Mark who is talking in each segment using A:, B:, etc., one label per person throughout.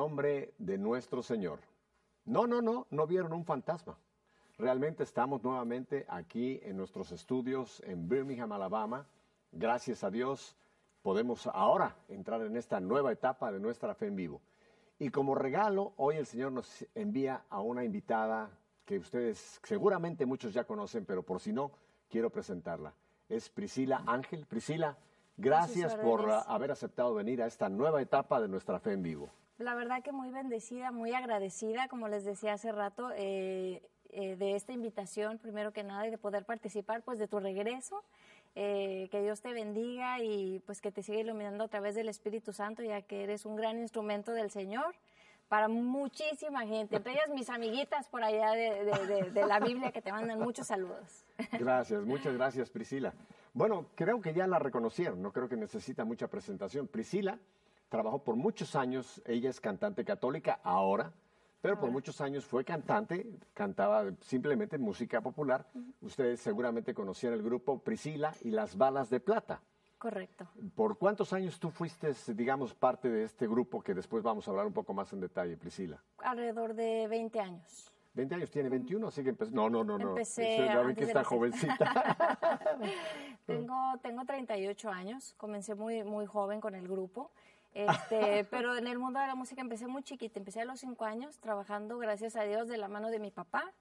A: Nombre de nuestro Señor. No, no, no, no vieron un fantasma. Realmente estamos nuevamente aquí en nuestros estudios en Birmingham, Alabama. Gracias a Dios podemos ahora entrar en esta nueva etapa de nuestra fe en vivo. Y como regalo, hoy el Señor nos envía a una invitada que ustedes seguramente muchos ya conocen, pero por si no, quiero presentarla. Es Priscila Ángel. Priscila, gracias
B: sus
A: por haber aceptado venir a esta nueva etapa de nuestra fe en vivo.
B: La verdad que muy bendecida, muy agradecida, como les decía hace rato, eh, eh, de esta invitación, primero que nada, y de poder participar pues de tu regreso. Eh, que Dios te bendiga y pues que te siga iluminando a través del Espíritu Santo, ya que eres un gran instrumento del Señor para muchísima gente, entre ellas mis amiguitas por allá de, de- de- de la Biblia que te mandan muchos saludos.
A: Gracias, muchas gracias Priscila. Bueno, creo que ya la reconocieron, no creo que necesita mucha presentación. Priscila trabajó por muchos años, ella es cantante católica ahora, pero por muchos años fue cantante, cantaba simplemente música popular. Ustedes seguramente conocían el grupo Priscila y las Balas de Plata.
B: Correcto.
A: ¿Por cuántos años tú fuiste, digamos, parte de este grupo que después vamos a hablar un poco más en detalle, Priscila?
B: Alrededor de 20 años.
A: 20 años, tiene 21, así que. No, no, no, no.
B: Empecé
A: ya ven que está jovencita.
B: Tengo, tengo 38 años, comencé muy, muy joven con el grupo, este, pero en el mundo de la música empecé muy chiquita, empecé a los 5 años trabajando, gracias a Dios, de la mano de mi papá.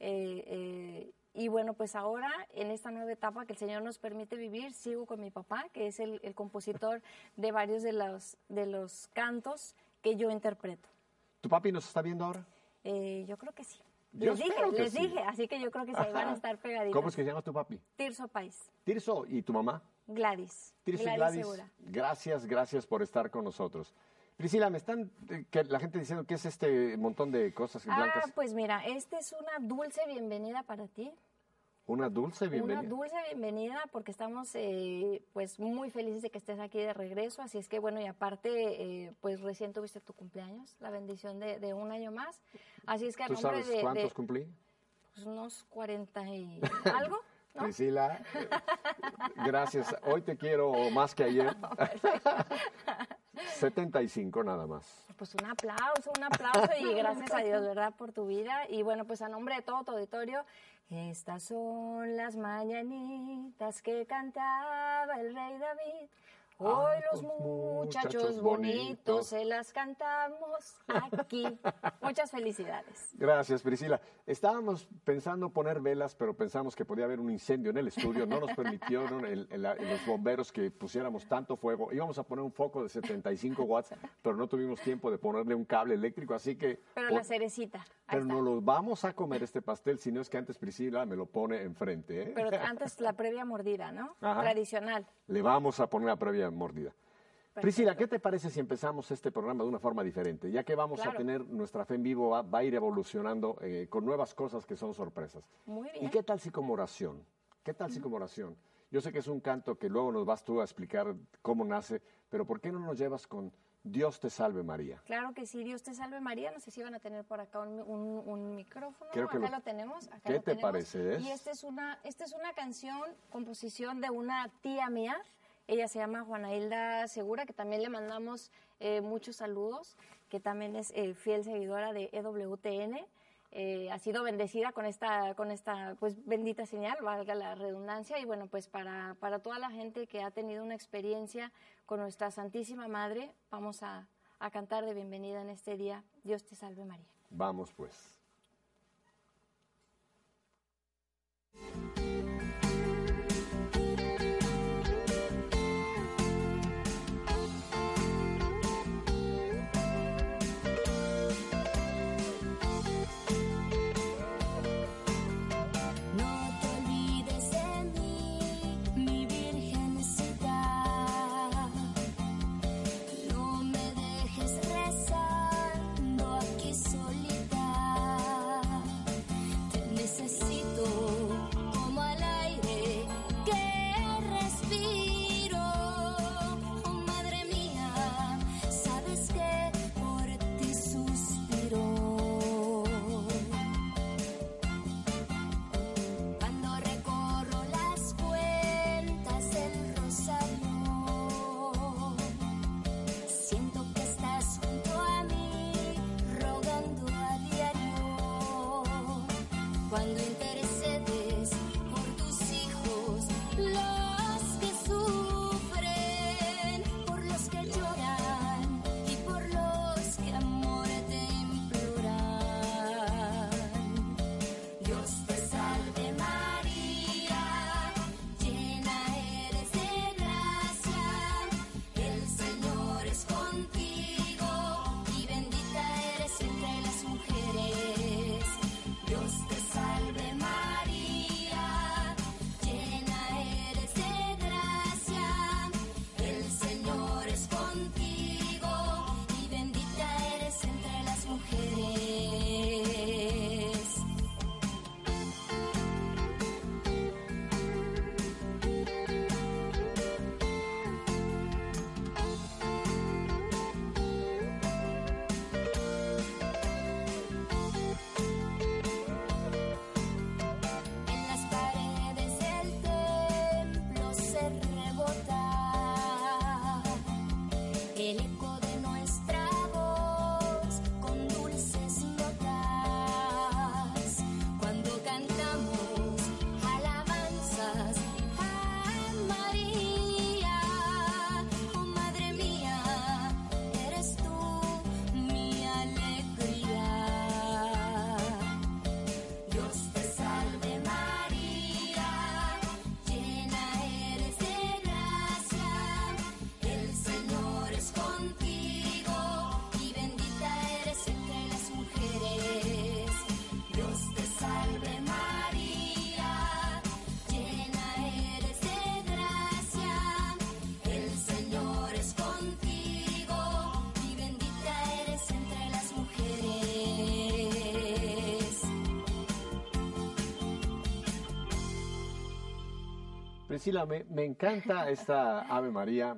B: eh, eh, y bueno, pues ahora en esta nueva etapa que el Señor nos permite vivir, sigo con mi papá, que es el, el compositor de varios de los, de los cantos que yo interpreto.
A: ¿Tu papi nos está viendo ahora?
B: Eh, yo creo que sí.
A: Yo
B: les dije, les
A: sí.
B: dije, así que yo creo que ahí van a estar pegaditos.
A: ¿Cómo es que se llama tu papi?
B: Tirso País,
A: Tirso y tu mamá.
B: Gladys.
A: Y
B: Gladys.
A: Gracias, gracias por estar con nosotros. Priscila, me están eh, que la gente diciendo que es este montón de cosas blancas.
B: Ah, pues mira, esta es una dulce bienvenida para ti.
A: Una dulce bienvenida.
B: Una dulce bienvenida porque estamos eh, pues muy felices de que estés aquí de regreso. Así es que bueno, y aparte, eh, pues recién tuviste tu cumpleaños, la bendición de, de un año más. Así es que a
A: ¿Tú
B: nombre
A: sabes
B: de,
A: cuántos
B: de,
A: cumplí?
B: pues, unos 40 y algo, ¿no?
A: Priscila, eh, gracias. Hoy te quiero más que ayer. 75 nada más.
B: Pues un aplauso, un aplauso y gracias a Dios, ¿verdad? Por tu vida. Y bueno, pues a nombre de todo tu auditorio, estas son las mañanitas que cantaba el rey David. Hoy los muchachos bonitos se las cantamos aquí. Muchas felicidades.
A: Gracias, Priscila. Estábamos pensando poner velas, pero pensamos que podía haber un incendio en el estudio. No nos permitieron el- los bomberos que pusiéramos tanto fuego. Íbamos a poner un foco de 75 watts, pero no tuvimos tiempo de ponerle un cable eléctrico, así que...
B: Pero la cerecita,
A: pero no lo vamos a comer este pastel, si no es que antes Priscila me lo pone enfrente. ¿eh?
B: Pero antes la previa mordida, ¿no?
A: Ajá.
B: Tradicional.
A: Le vamos a poner la previa mordida. Priscila, ¿qué te parece si empezamos este programa de una forma diferente? Ya que vamos a tener nuestra fe en vivo, va, va a ir evolucionando eh, con nuevas cosas que son sorpresas.
B: Muy
A: ¿Y
B: bien.
A: qué tal si como oración? ¿Qué tal si como oración? Yo sé que es un canto que luego nos vas tú a explicar cómo nace, pero ¿por qué no nos llevas con Dios te salve María?
B: Claro que sí, Dios te salve María. No sé si van a tener por acá un, un- un micrófono.
A: Creo que
B: acá
A: lo-
B: lo, tenemos. acá
A: ¿Qué
B: lo
A: te
B: tenemos.
A: parece, es?
B: Y esta es, una, esta es una canción, composición de una tía mía. Ella se llama Juana Hilda Segura, que también le mandamos eh, muchos saludos, que también es eh, fiel seguidora de EWTN. Eh, ha sido bendecida con esta, con esta pues, bendita señal, valga la redundancia, y bueno, pues para, para toda la gente que ha tenido una experiencia con nuestra Santísima Madre, vamos a, a cantar de bienvenida en este día. Dios te salve María.
A: Vamos pues. Priscila, me, me encanta esta Ave María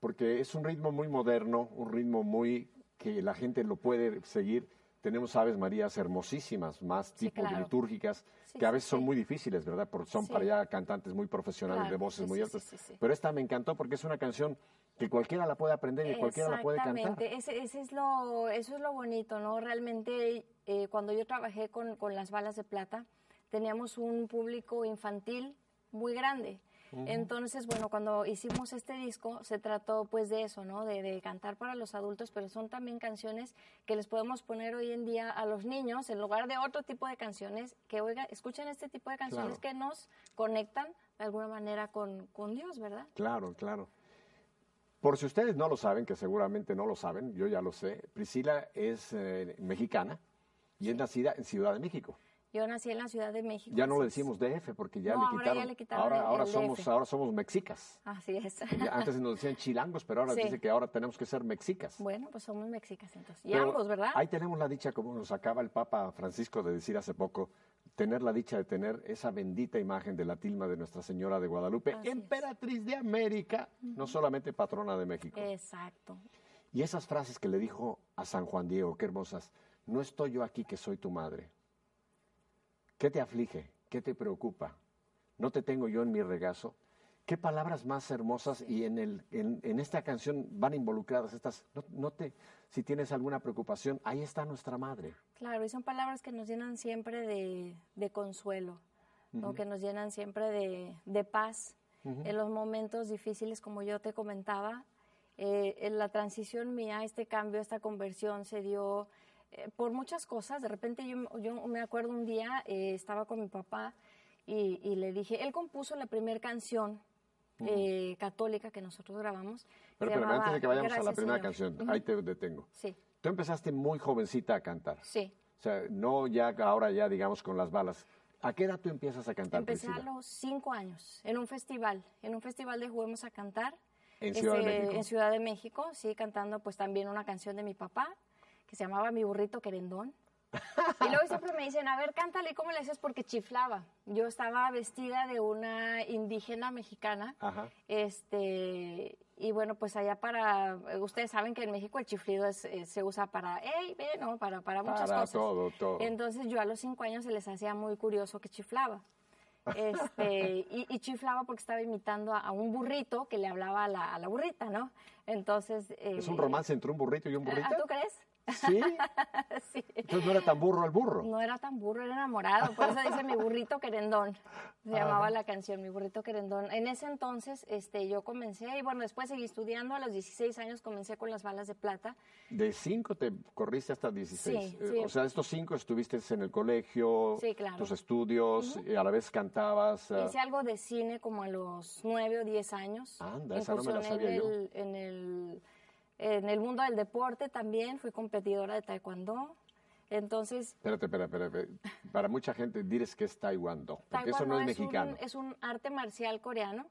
A: porque es un ritmo muy moderno, un ritmo muy que la gente lo puede seguir. Tenemos Aves Marías hermosísimas, más
B: Sí,
A: tipo
B: claro.
A: litúrgicas,
B: Sí,
A: que a
B: sí,
A: veces son
B: sí.
A: muy difíciles, ¿verdad? Porque son
B: Sí.
A: para allá cantantes muy profesionales de
B: Claro,
A: voces
B: sí,
A: muy
B: sí,
A: altas.
B: sí, sí, sí.
A: Pero esta me encantó porque es una canción que cualquiera la puede aprender y cualquiera la puede cantar.
B: Exactamente, ese, ese es lo, eso es lo bonito, ¿no? Realmente eh, cuando yo trabajé con, con las balas de plata, teníamos un público infantil muy grande. Entonces, bueno, cuando hicimos este disco, se trató pues de eso, ¿no? De, de cantar para los adultos, pero son también canciones que les podemos poner hoy en día a los niños en lugar de otro tipo de canciones, que oigan, escuchen este tipo de canciones
A: Claro.
B: que nos conectan de alguna manera con, con Dios, ¿verdad?
A: Claro, claro. Por si ustedes no lo saben, que seguramente no lo saben, yo ya lo sé, Priscila es eh, mexicana y es nacida en Ciudad de México.
B: Yo nací en la Ciudad de México.
A: Ya no
B: es.
A: decimos DF porque ya,
B: No,
A: le,
B: ahora
A: quitaron,
B: ya le quitaron
A: ahora,
B: el-
A: ahora
B: el
A: somos
B: DF.
A: ahora somos mexicas.
B: Así es.
A: Antes nos decían chilangos, pero ahora
B: Sí.
A: dice que ahora tenemos que ser mexicas.
B: bueno, pues somos mexicas entonces. Y
A: Pero
B: ambos, ¿verdad?
A: Ahí tenemos la dicha, como nos acaba el Papa Francisco de decir hace poco, tener la dicha de tener esa bendita imagen de la tilma de Nuestra Señora de Guadalupe,
B: Así es.
A: emperatriz de América, no solamente patrona de México.
B: Exacto.
A: Y esas frases que le dijo a San Juan Diego, qué hermosas, no estoy yo aquí que soy tu madre. ¿Qué te aflige? ¿Qué te preocupa? ¿No te tengo yo en mi regazo? ¿Qué palabras más hermosas y en, el, en, en esta canción van involucradas estas? No, no te, si tienes alguna preocupación, ahí está nuestra madre.
B: Claro, y son palabras que nos llenan siempre de, de consuelo, ¿no? que nos llenan siempre de, de paz en los momentos difíciles, como yo te comentaba. eh, en la transición mía, este cambio, esta conversión se dio eh, por muchas cosas. De repente yo, yo me acuerdo un día, eh, estaba con mi papá y, y le dije, él compuso la primera canción eh, católica que nosotros grabamos.
A: Pero, pero antes de que vayamos a la primera
B: Señor.
A: canción, ahí te detengo.
B: Sí,
A: Tú empezaste muy jovencita a cantar.
B: sí.
A: O sea, no ya ahora ya digamos con las balas. ¿A qué edad tú empiezas a cantar,
B: Empecé a los cinco años, en un festival, en un festival de Juguemos a Cantar.
A: En Ciudad de
B: este,
A: México.
B: En Ciudad de México, sí, cantando pues también una canción de mi papá, que se llamaba Mi burrito querendón. Y luego siempre me dicen, a ver, cántale, ¿y ¿cómo le haces? Porque chiflaba. Yo estaba vestida de una indígena mexicana.
A: Ajá.
B: Este, y bueno, pues allá para, ustedes saben que en México el chiflido es, eh, se usa para, hey, ve, no, para, para muchas
A: Para
B: cosas.
A: todo, todo.
B: Entonces yo a los cinco años se les hacía muy curioso que chiflaba. Este, y, y chiflaba porque estaba imitando a, a un burrito que le hablaba a la, a la burrita, ¿no? Entonces...
A: ¿Es
B: eh,
A: un romance entre un burrito y un burrito?
B: ¿ah, ¿Tú crees?
A: Sí.
B: sí.
A: Entonces no era tan burro el burro.
B: No era tan burro, era enamorado. Por eso dice mi burrito querendón. Se llamaba la canción, mi burrito querendón. En ese entonces este, yo comencé, y bueno, después seguí estudiando. A los 16 años comencé con las balas de plata.
A: De cinco te corriste hasta 16.
B: Sí,
A: Eh,
B: sí.
A: O sea, estos cinco estuviste en el colegio,
B: Sí, claro.
A: tus estudios, y a la vez cantabas. ah,
B: Hice algo de cine como a los 9 o 10 años.
A: Anda, esa no me la sabía yo.
B: en el, en el, en el mundo del deporte también. Fui competidora de taekwondo. Entonces,
A: Espérate, espérate, espérate. Para mucha gente dices que es taekwondo, porque eso no
B: Taekwondo
A: es mexicano.
B: Un, es un arte marcial coreano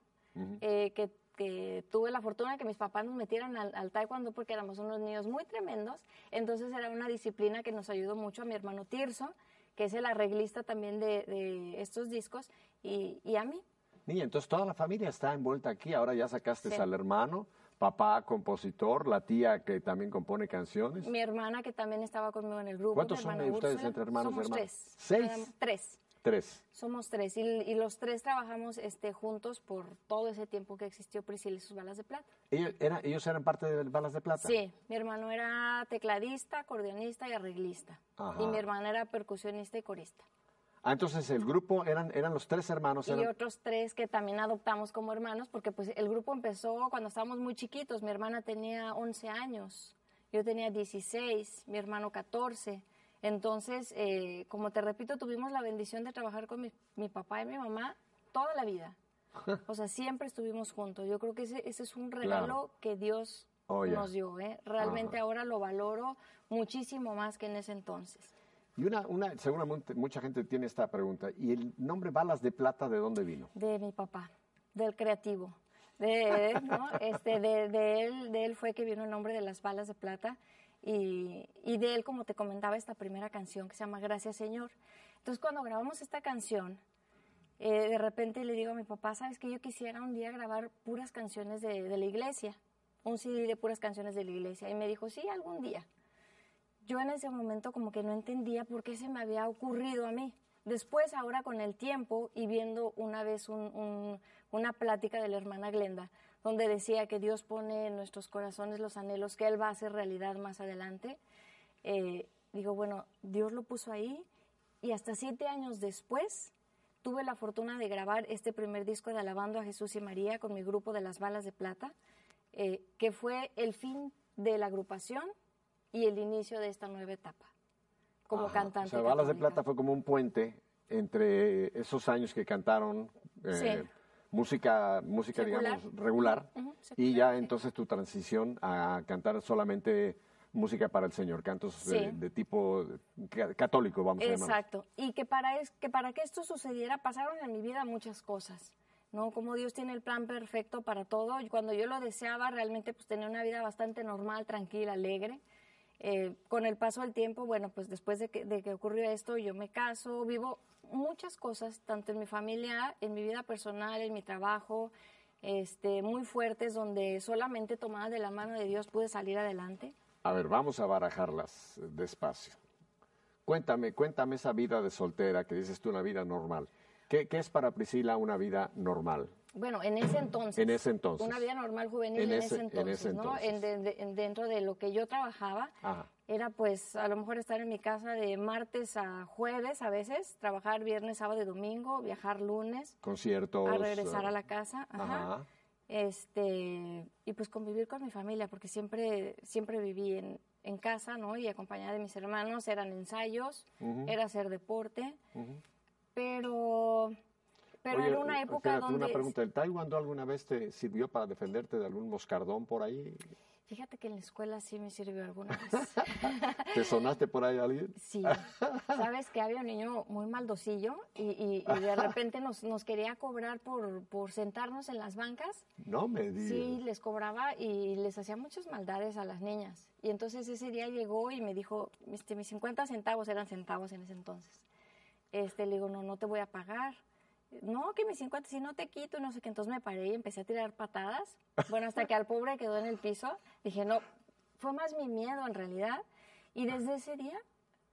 B: eh, que, que tuve la fortuna de que mis papás nos metieran al, al taekwondo porque éramos unos niños muy tremendos. Entonces era una disciplina que nos ayudó mucho a mi hermano Tirso, que es el arreglista también de, de estos discos, y, y a mí.
A: Niña, entonces toda la familia está envuelta aquí. Ahora ya sacaste
B: Sí.
A: al hermano, papá compositor, la tía que también compone canciones.
B: Mi hermana que también estaba conmigo en el grupo.
A: ¿Cuántos son
B: hermana
A: ustedes entre hermanos y
B: Somos
A: hermanas?
B: tres.
A: ¿Seis?
B: Tres.
A: Tres.
B: Somos tres y, y los tres trabajamos este, juntos por todo ese tiempo que existió Priscila y sus balas de plata.
A: ¿Ellos, era- ellos eran parte de Balas de Plata?
B: Sí, mi hermano era tecladista, acordeonista y arreglista.
A: Ajá.
B: Y mi hermana era percusionista y corista.
A: Ah, entonces el grupo eran, eran los tres hermanos.
B: Y
A: eran-
B: otros tres que también adoptamos como hermanos, porque pues el grupo empezó cuando estábamos muy chiquitos. Mi hermana tenía 11 años, yo tenía 16, mi hermano 14. Entonces, eh, como te repito, tuvimos la bendición de trabajar con mi, mi papá y mi mamá toda la vida. O sea, siempre estuvimos juntos. Yo creo que ese, ese es un regalo
A: Claro.
B: que Dios
A: Oh,
B: nos dio. ¿eh? Realmente ahora lo valoro muchísimo más que en ese entonces.
A: Y una, una, mucha gente tiene esta pregunta. ¿Y el nombre Balas de Plata de dónde vino?
B: De mi papá, del creativo. De, este, de, de él, de él fue que vino el nombre de las balas de plata y, y de él, como te comentaba, esta primera canción que se llama Gracias Señor. Entonces, cuando grabamos esta canción, eh, de repente le digo a mi papá, sabes que yo quisiera un día grabar puras canciones de, de la iglesia, un CD de puras canciones de la iglesia. Y me dijo, sí, algún día. Yo en ese momento como que no entendía por qué se me había ocurrido a mí. Después, ahora con el tiempo y viendo una vez un- un- una plática de la hermana Glenda, donde decía que Dios pone en nuestros corazones los anhelos que Él va a hacer realidad más adelante, eh, digo, bueno, Dios lo puso ahí y hasta siete años después tuve la fortuna de grabar este primer disco de Alabando a Jesús y María con mi grupo de las Balas de Plata, eh, que fue el fin de la agrupación y el inicio de esta nueva etapa como
A: Ajá.
B: cantante.
A: O sea, Balas de. Plata fue como un puente entre esos años que cantaron eh,
B: Sí.
A: música, música
B: Secular.
A: digamos, regular,
B: Ujú,
A: y
B: secular,
A: ya entonces tu transición a cantar solamente música para el Señor, cantos de,
B: Sí.
A: de tipo ca- católico, vamos a llamar.
B: Exacto. Y que para, es, que para que esto sucediera pasaron en mi vida muchas cosas. ¿no? Como Dios tiene el plan perfecto para todo. Y cuando yo lo deseaba, realmente pues tenía una vida bastante normal, tranquila, alegre. Eh, con el paso del tiempo, bueno, pues después de que, ocurrió esto, yo me caso, vivo muchas cosas, tanto en mi familia, en mi vida personal, en mi trabajo, este, muy fuertes, donde solamente tomada de la mano de Dios pude salir adelante.
A: A ver, vamos a barajarlas despacio. Cuéntame, cuéntame esa vida de soltera que dices tú, una vida normal. ¿Qué, qué es para Priscila una vida normal?
B: Bueno, en ese entonces.
A: En ese entonces.
B: Una vida normal juvenil
A: En
B: en,
A: ese-
B: ese,
A: en
B: entonces, ¿no? En de- de- en dentro de lo que yo trabajaba,
A: Ajá.
B: era pues a lo mejor estar en mi casa de martes a jueves a veces, trabajar viernes, sábado y domingo, viajar lunes,
A: Conciertos.
B: a regresar
A: eh,
B: a la casa. Ajá.
A: Ajá.
B: Este, y pues convivir con mi familia, porque siempre, siempre viví en, en casa, ¿no? Y acompañada de mis hermanos, eran ensayos, era hacer deporte, pero, pero
A: Oye,
B: en una
A: eh,
B: época donde...
A: una pregunta. ¿El taekwondo alguna vez te sirvió para defenderte de algún moscardón por ahí?
B: Fíjate que en la escuela sí me sirvió alguna vez.
A: ¿Te sonaste por ahí a alguien?
B: Sí, sabes que había un niño muy maldosillo y, y- y de repente nos, nos quería cobrar por, por sentarnos en las bancas.
A: No me digas.
B: Sí, les cobraba y les hacía muchas maldades a las niñas. Y entonces ese día llegó y me dijo, este, mis 50 centavos eran centavos en ese entonces. Este, le digo, no, no te voy a pagar. No, que mis 50, si no te quito, no sé qué. Entonces me paré y empecé a tirar patadas. Bueno, hasta que al pobre quedó en el piso. Dije, no, fue más mi miedo en realidad. Y desde ese día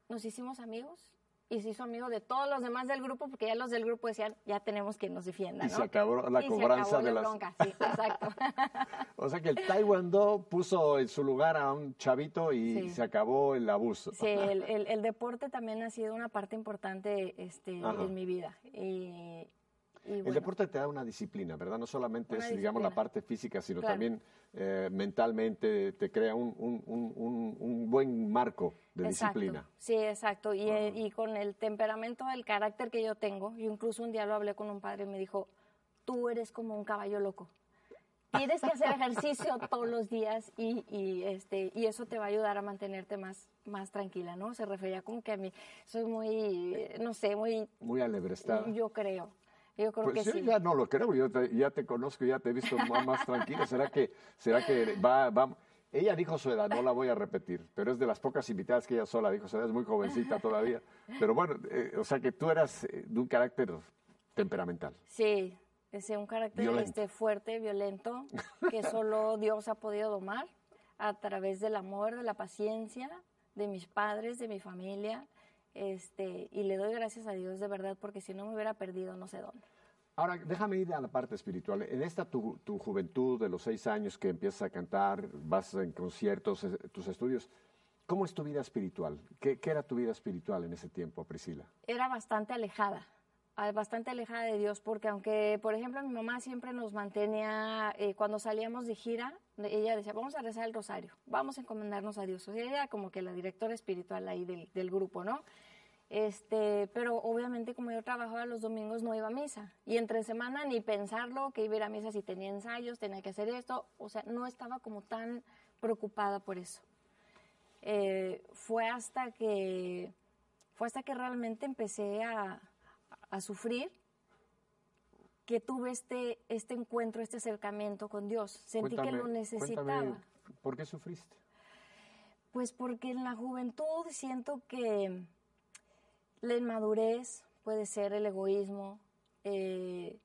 B: nos hicimos amigos y se hizo amigo de todos los demás del grupo porque ya los del grupo decían, ya tenemos quien nos defienda,
A: Y
B: ¿no?
A: se acabó la
B: Y se
A: cobranza
B: acabó
A: de
B: la
A: las-
B: bronca, sí, exacto.
A: O sea que el taekwondo puso en su lugar a un chavito y
B: Sí.
A: se acabó el abuso.
B: Sí, el, el- el deporte también ha sido una parte importante este,
A: Ajá.
B: en mi vida. Y, y
A: El
B: bueno,
A: deporte te da una disciplina, ¿verdad? No solamente
B: Una
A: es, digamos, la
B: disciplina.
A: parte física, sino
B: Claro.
A: también eh, mentalmente te crea un, un- un- un- buen marco de
B: exacto.
A: disciplina.
B: Sí, exacto. Y, eh, y con el temperamento, el carácter que yo tengo, yo incluso un día lo hablé con un padre y me dijo, tú eres como un caballo loco. Tienes que hacer ejercicio todos los días y, y, este, y eso te va a ayudar a mantenerte más, más tranquila, ¿no? Se refería como que a mí soy muy, no sé, muy,
A: Muy alebrestada.
B: yo creo. Yo creo
A: Pues
B: que
A: yo
B: sí.
A: ya no lo creo, yo te- ya te conozco, ya te he visto más, más tranquila. ¿Será que, será que va, va? Ella dijo su edad, no la voy a repetir, pero es de las pocas invitadas que ella sola dijo su edad, es muy jovencita todavía. Pero bueno, eh, o sea que tú eras eh, de un carácter temperamental.
B: Sí, es un carácter
A: Violento.
B: este, fuerte, violento, que solo Dios ha podido domar a través del amor, de la paciencia, de mis padres, de mi familia. Este, y le doy gracias a Dios de verdad, porque si no me hubiera perdido no sé dónde.
A: Ahora, déjame ir a la parte espiritual. En esta tu, tu juventud de los seis años que empiezas a cantar, vas en conciertos, eh, tus estudios, ¿cómo es tu vida espiritual? ¿Qué, qué era tu vida espiritual en ese tiempo, Priscila?
B: Era bastante alejada, bastante alejada de Dios, porque aunque, por ejemplo, mi mamá siempre nos mantenía, eh, cuando salíamos de gira, ella decía, vamos a rezar el rosario, vamos a encomendarnos a Dios. O sea, ella era como que la directora espiritual ahí del, del grupo, ¿no? Este, pero obviamente como yo trabajaba los domingos no iba a misa. Y entre semana ni pensarlo que iba a ir a misa si tenía ensayos, tenía que hacer esto. O sea, no estaba como tan preocupada por eso. Eh, fue hasta que fue hasta que realmente empecé a, a sufrir que tuve este, este encuentro, este acercamiento con Dios. Sentí que lo necesitaba.
A: ¿Por qué sufriste?
B: Pues porque en la juventud siento que la inmadurez puede ser el egoísmo, eh,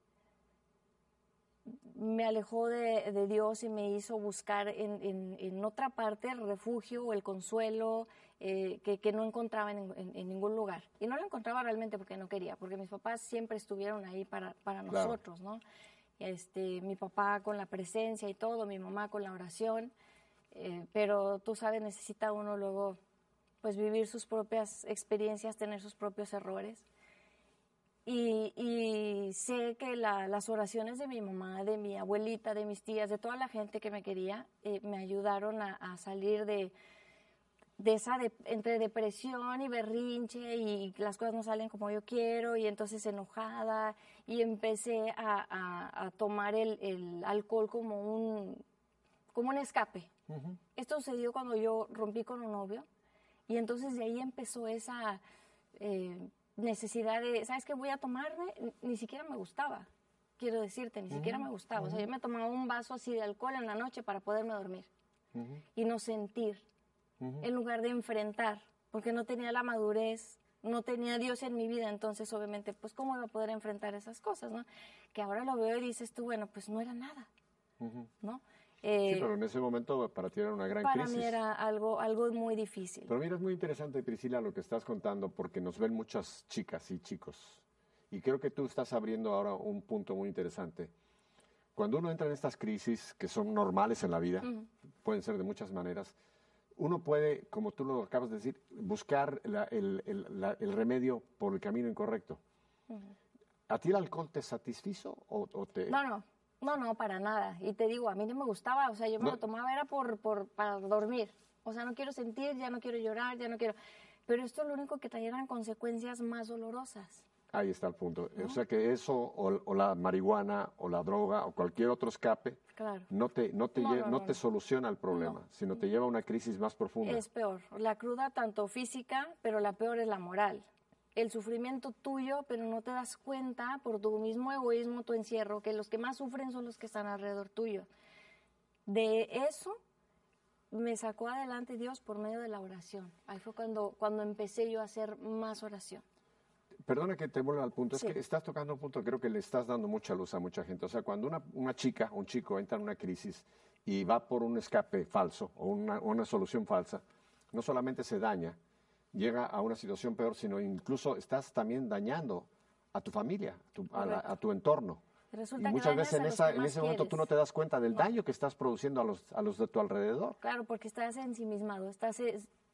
B: me alejó de, Dios y me hizo buscar en, otra parte el refugio o el consuelo eh, que, no encontraba en, ningún lugar. Y no lo encontraba realmente porque no quería, porque mis papás siempre estuvieron ahí para, nosotros, ¿no? Este, mi papá con la presencia y todo, mi mamá con la oración, eh, pero tú sabes, necesita uno luego pues vivir sus propias experiencias, tener sus propios errores. Y, sé que las oraciones de mi mamá, de mi abuelita, de mis tías, de toda la gente que me quería, eh, me ayudaron a, salir de, de esa entre depresión y berrinche y las cosas no salen como yo quiero y entonces enojada y empecé a, tomar el, alcohol como un, como un escape. Esto sucedió cuando yo rompí con un novio y entonces de ahí empezó esa... Eh, necesidad de, ¿sabes qué voy a tomarme? Ni siquiera me gustaba, quiero decirte, ni siquiera me gustaba. O sea, yo me tomaba un vaso así de alcohol en la noche para poderme dormir y no sentir, en lugar de enfrentar, porque no tenía la madurez, no tenía Dios en mi vida, entonces obviamente, pues, ¿cómo iba a poder enfrentar esas cosas, no? Que ahora lo veo y dices tú, bueno, pues no era nada, ¿no?
A: Sí, eh, pero en ese momento para ti era una gran
B: crisis. Para mí era algo, algo muy difícil.
A: Pero mira, es muy interesante, Priscila, lo que estás contando, porque nos ven muchas chicas y chicos. Y creo que tú estás abriendo ahora un punto muy interesante. Cuando uno entra en estas crisis, que son normales en la vida, pueden ser de muchas maneras, uno puede, como tú lo acabas de decir, buscar el, el, remedio por el camino incorrecto. ¿A ti el alcohol te satisfizo o, o te...?
B: No, no, no, no, para nada. Y te digo, a mí no me gustaba, o sea, yo me lo tomaba era por, por, para dormir. O sea, no quiero sentir, ya no quiero llorar, ya no quiero... Pero esto es lo único que trajeran consecuencias más dolorosas.
A: Ahí está el punto. O sea que eso, o, la marihuana, o la droga, o cualquier otro escape, no te, no te, no, te soluciona el problema, sino te lleva a una crisis más profunda.
B: Es peor. La cruda, tanto física, pero la peor es la moral el sufrimiento tuyo, pero no te das cuenta por tu mismo egoísmo, tu encierro, que los que más sufren son los que están alrededor tuyo. De eso me sacó adelante Dios por medio de la oración. Ahí fue cuando, cuando empecé yo a hacer más oración.
A: Perdona que te vuelva al punto, es que estás tocando un punto que creo que le estás dando mucha luz a mucha gente. O sea, cuando una, una chica, un chico entra en una crisis y va por un escape falso o una, una solución falsa, no solamente se daña, llega a una situación peor, sino incluso estás también dañando a tu familia, a, tu entorno. y muchas veces en, esa, en ese momento tú no te das cuenta del daño que estás produciendo a los, a los de tu alrededor.
B: Claro, porque estás ensimismado, estás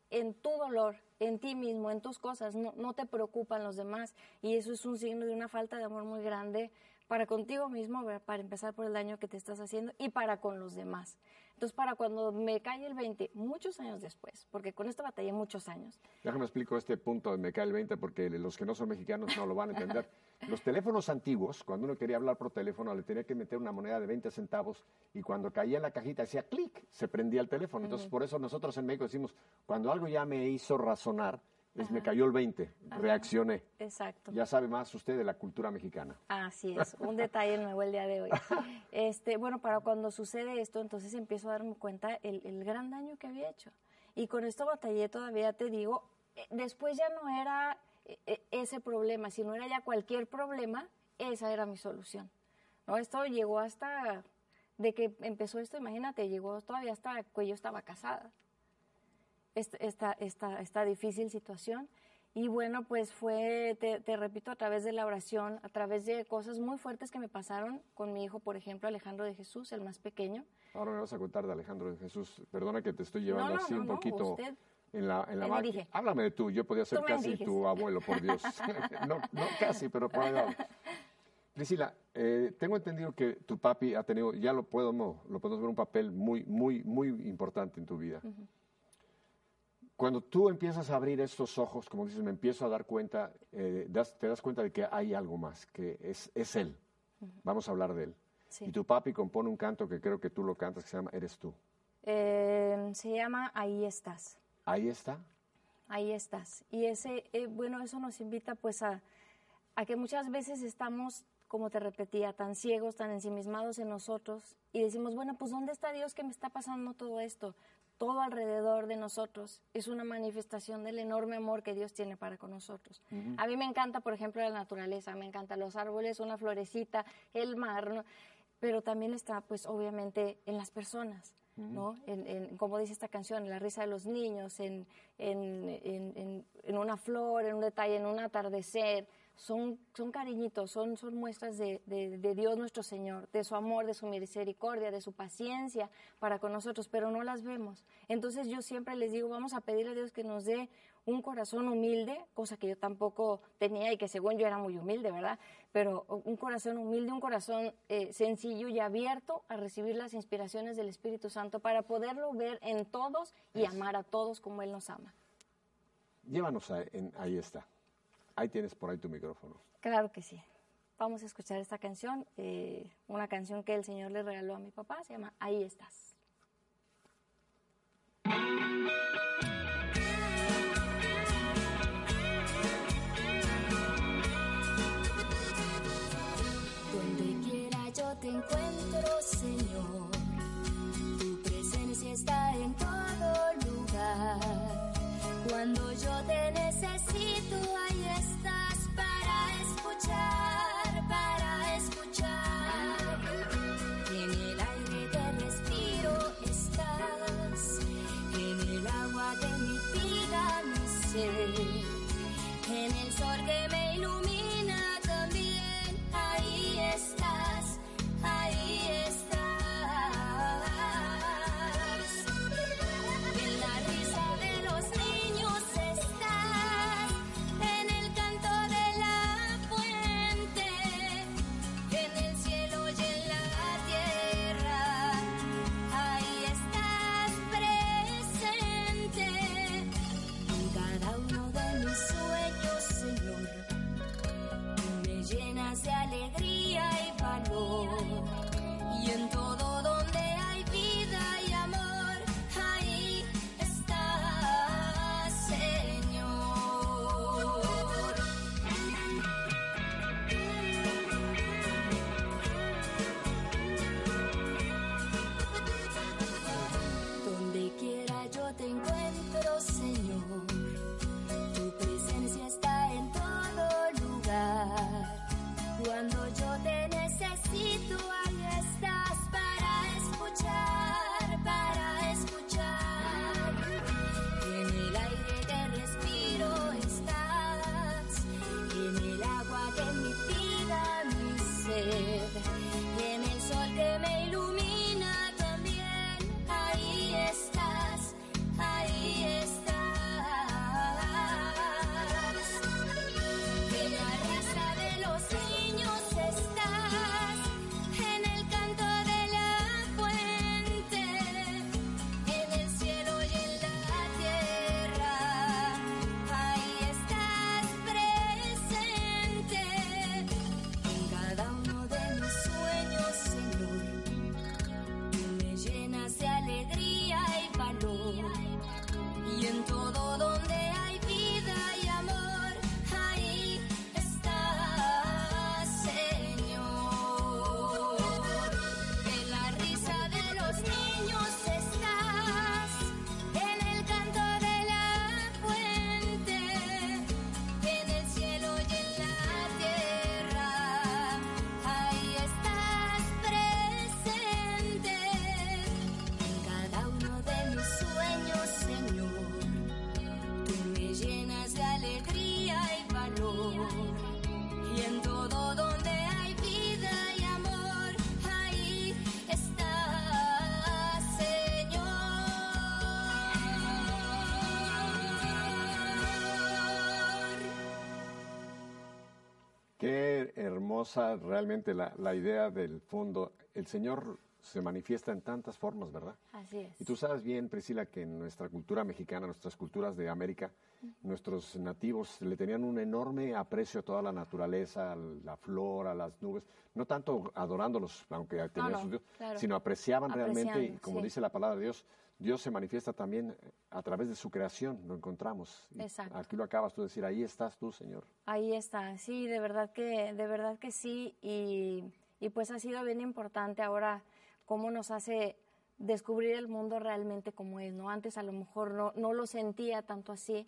B: en tu dolor, en ti mismo, en tus cosas, no, no te preocupan los demás. Y eso es un signo de una falta de amor muy grande para contigo mismo, para empezar por el daño que te estás haciendo y para con los demás. Entonces, para cuando me cae el 20, muchos años después, porque con esto batallé muchos años.
A: Déjame explico este punto de me cae el 20 porque los que no son mexicanos no lo van a entender. Los teléfonos antiguos, cuando uno quería hablar por teléfono, le tenía que meter una moneda de 20 centavos y cuando caía en la cajita hacía clic, se prendía el teléfono. Entonces, por eso nosotros en México decimos, cuando algo ya me hizo razonar, es, me cayó el 20, reaccioné.
B: Exacto.
A: Ya sabe más usted de la cultura mexicana.
B: Así es, un detalle nuevo el día de hoy. Este, bueno, para cuando sucede esto, entonces empiezo a darme cuenta el, el gran daño que había hecho. Y con esto batallé todavía, te digo, eh, después ya no era eh, eh, ese problema, sino era ya cualquier problema, esa era mi solución. ¿No? Esto llegó hasta, de que empezó esto, imagínate, llegó todavía hasta que yo estaba casada esta, esta, esta difícil situación. Y bueno, pues fue, te, repito, a través de la oración, a través de cosas muy fuertes que me pasaron con mi hijo, por ejemplo, Alejandro de Jesús, el más pequeño.
A: Ahora me vas a contar de Alejandro de Jesús. Perdona que te estoy llevando así un poquito en la, en la Háblame de tú, yo podía ser casi tu abuelo, por Dios. no, no casi, pero por ahí Priscila, eh, tengo entendido que tu papi ha tenido, ya lo podemos, lo podemos ver un papel muy, muy, muy importante en tu vida. Cuando tú empiezas a abrir estos ojos, como dices, me empiezo a dar cuenta, eh, te das cuenta de que hay algo más, que es, es Él. Vamos a hablar de Él. Y tu papi compone un canto que creo que tú lo cantas, que se llama Eres tú.
B: Em, se llama Ahí estás.
A: Ahí está.
B: Ahí estás. Y ese, eh, bueno, eso nos invita pues a, a que muchas veces estamos, como te repetía, tan ciegos, tan ensimismados en nosotros y decimos, bueno, pues ¿dónde está Dios que me está pasando todo esto?
C: Todo alrededor de nosotros es una manifestación del enorme amor que Dios tiene para con nosotros. A mí me encanta, por ejemplo, la naturaleza, me encantan los árboles, una florecita, el mar, ¿no? pero también está, pues, obviamente, en las personas. ¿no? En, como dice esta canción, en la risa de los niños, en, en, una flor, en un detalle, en un atardecer, son, son cariñitos, son, son muestras de, de, Dios nuestro Señor, de su amor, de su misericordia, de su paciencia para con nosotros, pero no las vemos. Entonces yo siempre les digo, vamos a pedirle a Dios que nos dé un corazón humilde, cosa que yo tampoco tenía y que según yo era muy humilde, ¿verdad? Pero un corazón humilde, un corazón eh, sencillo y abierto a recibir las inspiraciones del Espíritu Santo para poderlo ver en todos y amar a todos como Él nos ama.
A: Llévanos a, en, ahí está. Ahí tienes por ahí tu micrófono.
C: Claro que sí. Vamos a escuchar esta canción, eh, una canción que el Señor le regaló a mi papá, se llama Ahí estás.
A: Hermosa realmente la, la idea del fondo. El Señor se manifiesta en tantas formas, ¿verdad?
C: Así es.
A: Y tú sabes bien, Priscila, que en nuestra cultura mexicana, nuestras culturas de América, nuestros nativos le tenían un enorme aprecio a toda la naturaleza, a la flora, a las nubes, no tanto adorándolos, aunque tenían
C: no,
A: sus
C: claro.
A: sino apreciaban realmente, y
C: Apreciando,
A: como
C: sí.
A: dice la palabra de Dios, Dios se manifiesta también a través de su creación, lo encontramos.
C: Exacto.
A: Aquí lo acabas tú de decir, ahí estás tú, Señor.
C: Ahí está, sí, de verdad que, de verdad que sí, y, y pues ha sido bien importante ahora cómo nos hace
B: descubrir el mundo realmente como es, ¿no? Antes a lo mejor no, no lo sentía tanto así,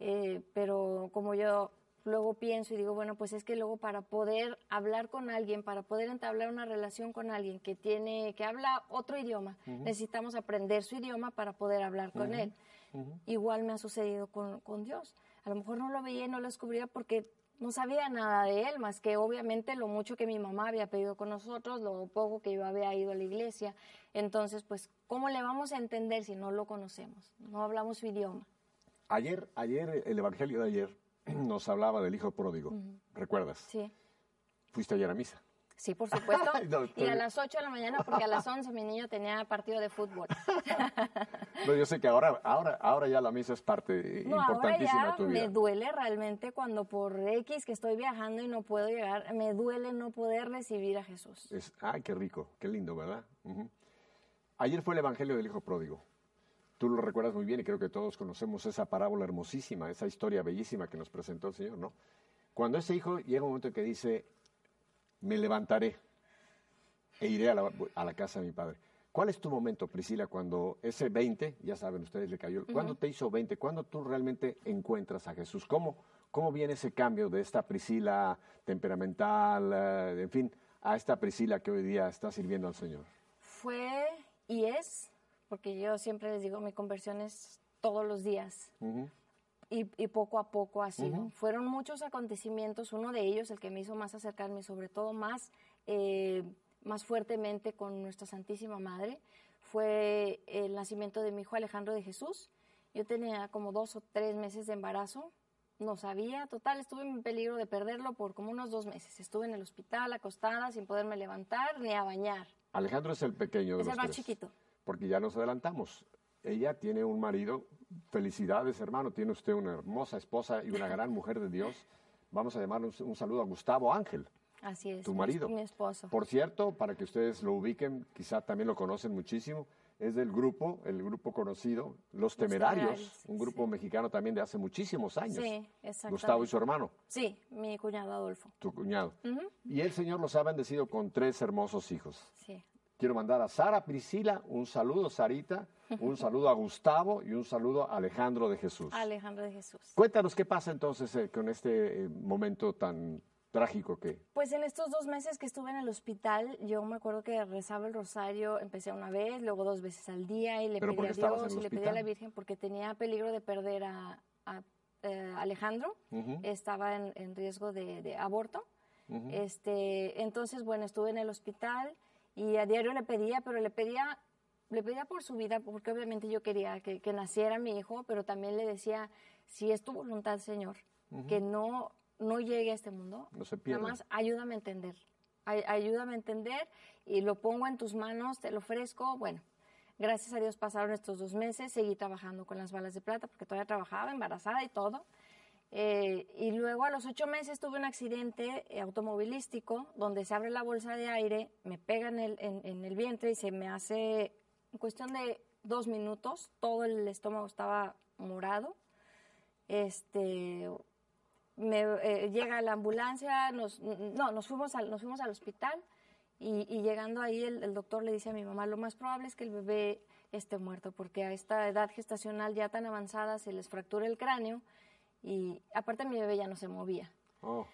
B: eh, pero como yo luego pienso y digo, bueno, pues es que luego para poder hablar con alguien, para poder entablar una relación con alguien que tiene, que habla otro idioma, necesitamos aprender su idioma para poder hablar con él. Igual me ha sucedido con, con Dios. A lo mejor no lo veía y no lo descubría porque no sabía nada de él, más que obviamente lo mucho que mi mamá había pedido con nosotros, lo poco que yo había ido a la iglesia. Entonces, pues, ¿cómo le vamos a entender si no lo conocemos? No hablamos su idioma.
A: Ayer, ayer, el Evangelio de ayer nos hablaba del hijo pródigo. ¿Recuerdas?
B: Sí.
A: Fuiste ayer a misa.
B: Sí, por supuesto.
A: No,
B: y a las 8 de la mañana, porque a las 11 mi niño tenía partido de fútbol.
A: No, yo sé que ahora, ahora, ahora ya la misa es parte
B: No, ahora
A: importantísima
B: ya
A: de tu
B: me
A: vida.
B: duele realmente cuando por X que estoy viajando y no puedo llegar, me duele no poder recibir a Jesús.
A: Es, ay, qué rico, qué lindo, ¿verdad? Ayer fue el Evangelio del Hijo Pródigo. Tú lo recuerdas muy bien y creo que todos conocemos esa parábola hermosísima, esa historia bellísima que nos presentó el Señor, ¿no? Cuando ese hijo llega un momento en que dice, me levantaré e iré a la, a la casa de mi padre. ¿Cuál es tu momento, Priscila, cuando ese 20, ya saben ustedes, le cayó, ¿cuándo te hizo 20? ¿Cuándo tú realmente encuentras a Jesús? ¿Cómo, cómo viene ese cambio de esta Priscila temperamental, eh, en fin, a esta Priscila que hoy día está sirviendo al Señor?
B: Fue y es, porque yo siempre les digo, mi conversión es todos los días.
A: Ujú.
B: y, y poco a poco ha sido. Fueron muchos acontecimientos, uno de ellos el que me hizo más acercarme, sobre todo más, eh, más fuertemente con nuestra Santísima Madre, fue el nacimiento de mi hijo Alejandro de Jesús. Yo tenía como dos o tres meses de embarazo, no sabía, total, estuve en peligro de perderlo por como unos dos meses. Estuve en el hospital acostada sin poderme levantar ni a bañar.
A: Alejandro es el pequeño de
B: Es
A: los
B: el más
A: tres.
B: chiquito.
A: Porque ya nos adelantamos. Ella tiene un marido. Felicidades, hermano. Tiene usted una hermosa esposa y una gran mujer de Dios. Vamos a llamarle un, un saludo a Gustavo Ángel,
B: Así es.
A: tu marido.
B: Mi esposo.
A: Por cierto, para que ustedes lo ubiquen, quizá también lo conocen muchísimo, es del grupo, el grupo conocido, Los Temerarios,
B: Temerarios,
A: un grupo
B: sí.
A: mexicano también de hace muchísimos años.
B: Sí, exactamente.
A: Gustavo y su hermano,
B: Sí, mi cuñado Adolfo.
A: tu cuñado. Y el Señor los ha bendecido con tres hermosos hijos.
B: Sí.
A: Quiero mandar a Sara Priscila un saludo, Sarita, un saludo a Gustavo y un saludo a Alejandro de Jesús.
B: Alejandro de Jesús.
A: Cuéntanos qué pasa entonces eh, con este eh, momento tan trágico que...
B: Pues en estos dos meses que estuve en el hospital, yo me acuerdo que rezaba el rosario, empecé una vez, luego dos veces al día y le
A: ¿Pero por
B: pedí a Dios y le pedí a la? Virgen porque tenía peligro de perder a, a, eh, Alejandro, estaba en, en riesgo de, de aborto. este, entonces, bueno, estuve en el hospital y a diario le pedía, pero le pedía, le pedía por su vida, porque obviamente yo quería que, que naciera mi hijo, pero también le decía, si es tu voluntad, Señor, que no, no llegue a este mundo,
A: No se pierda.
B: nada más ayúdame a entender, ay- ayúdame a entender y lo pongo en tus manos, te lo ofrezco, bueno. Gracias a Dios pasaron estos dos meses, seguí trabajando con las balas de plata porque todavía trabajaba embarazada y todo. Eh, y luego a los ocho meses tuve un accidente eh, automovilístico donde se abre la bolsa de aire, me pega en el, en, en el vientre y se me hace, en cuestión de dos minutos, todo el estómago estaba morado. Este, me, eh, llega la ambulancia, nos, no, nos fuimos al, nos fuimos al hospital y, y llegando ahí el, el doctor le dice a mi mamá, lo más probable es que el bebé esté muerto porque a esta edad gestacional ya tan avanzada se les fractura el cráneo y aparte mi bebé ya no se movía.
A: Oh,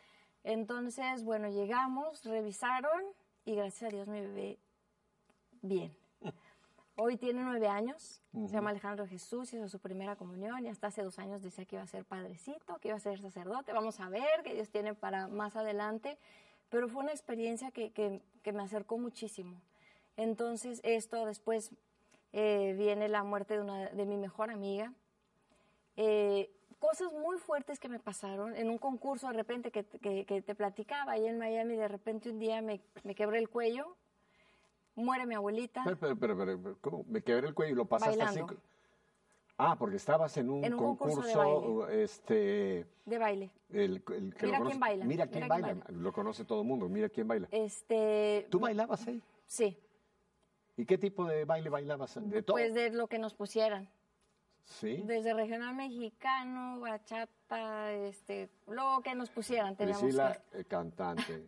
B: Entonces, bueno, llegamos, revisaron y gracias a Dios mi bebé bien. Hoy tiene nueve años, se llama Alejandro Jesús, hizo su primera comunión y hasta hace dos años decía que iba a ser padrecito, que iba a ser sacerdote. Vamos a ver qué Dios tiene para más adelante, pero fue una experiencia que, que- que me acercó muchísimo. Entonces, esto después eh, viene la muerte de, una, de mi mejor amiga, eh, cosas muy fuertes que me pasaron en un concurso de repente que, que- que te platicaba ahí en Miami, de repente un día me, me quebré el cuello, muere mi abuelita.
A: pero, pero, pero, pero, ¿cómo? Me quebré el cuello y lo pasaste así. Ah, porque estabas en un,
B: En un concurso de
A: concurso, este...
B: de baile.
A: El, el que lo
B: Mira quién baila,
A: Mira quién
B: mira quién
A: baila.
B: baila.
A: Lo conoce todo el mundo. Mira quién baila.
B: Este,
A: ¿Tú bailabas ahí?
B: Sí,
A: ¿Y qué tipo de baile bailabas? ¿De todo?
B: pues de lo que nos pusieran.
A: Sí.
B: Desde regional mexicano, bachata, este, lo que nos pusieran
A: Priscila,
B: que-
A: eh, cantante,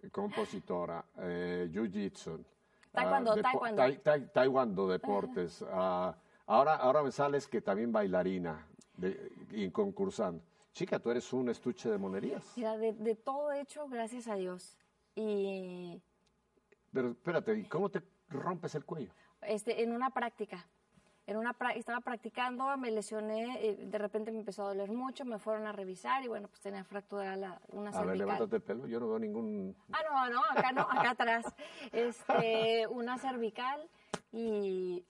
A: compositora, eh, jiu-jitsu,
B: Taekwondo,
A: depo-
B: taekwondo.
A: tai- tai- taekwondo, deportes. Ah, ahora, ahora me sales que también bailarina de- y concursando. Chica, tú eres un estuche de monerías.
B: Mira, de, de todo hecho, gracias a Dios. Y
A: Pero espérate, ¿y cómo te rompes el cuello?
B: este, en una práctica. En una estaba practicando, me lesioné, eh, de repente me empezó a doler mucho, me fueron a revisar y bueno, pues tenía fractura la, una
A: A ver,
B: cervical.
A: levántate el pelo. Yo no veo ningún...
B: Ah, no, no, acá no, acá atrás. Este, una cervical y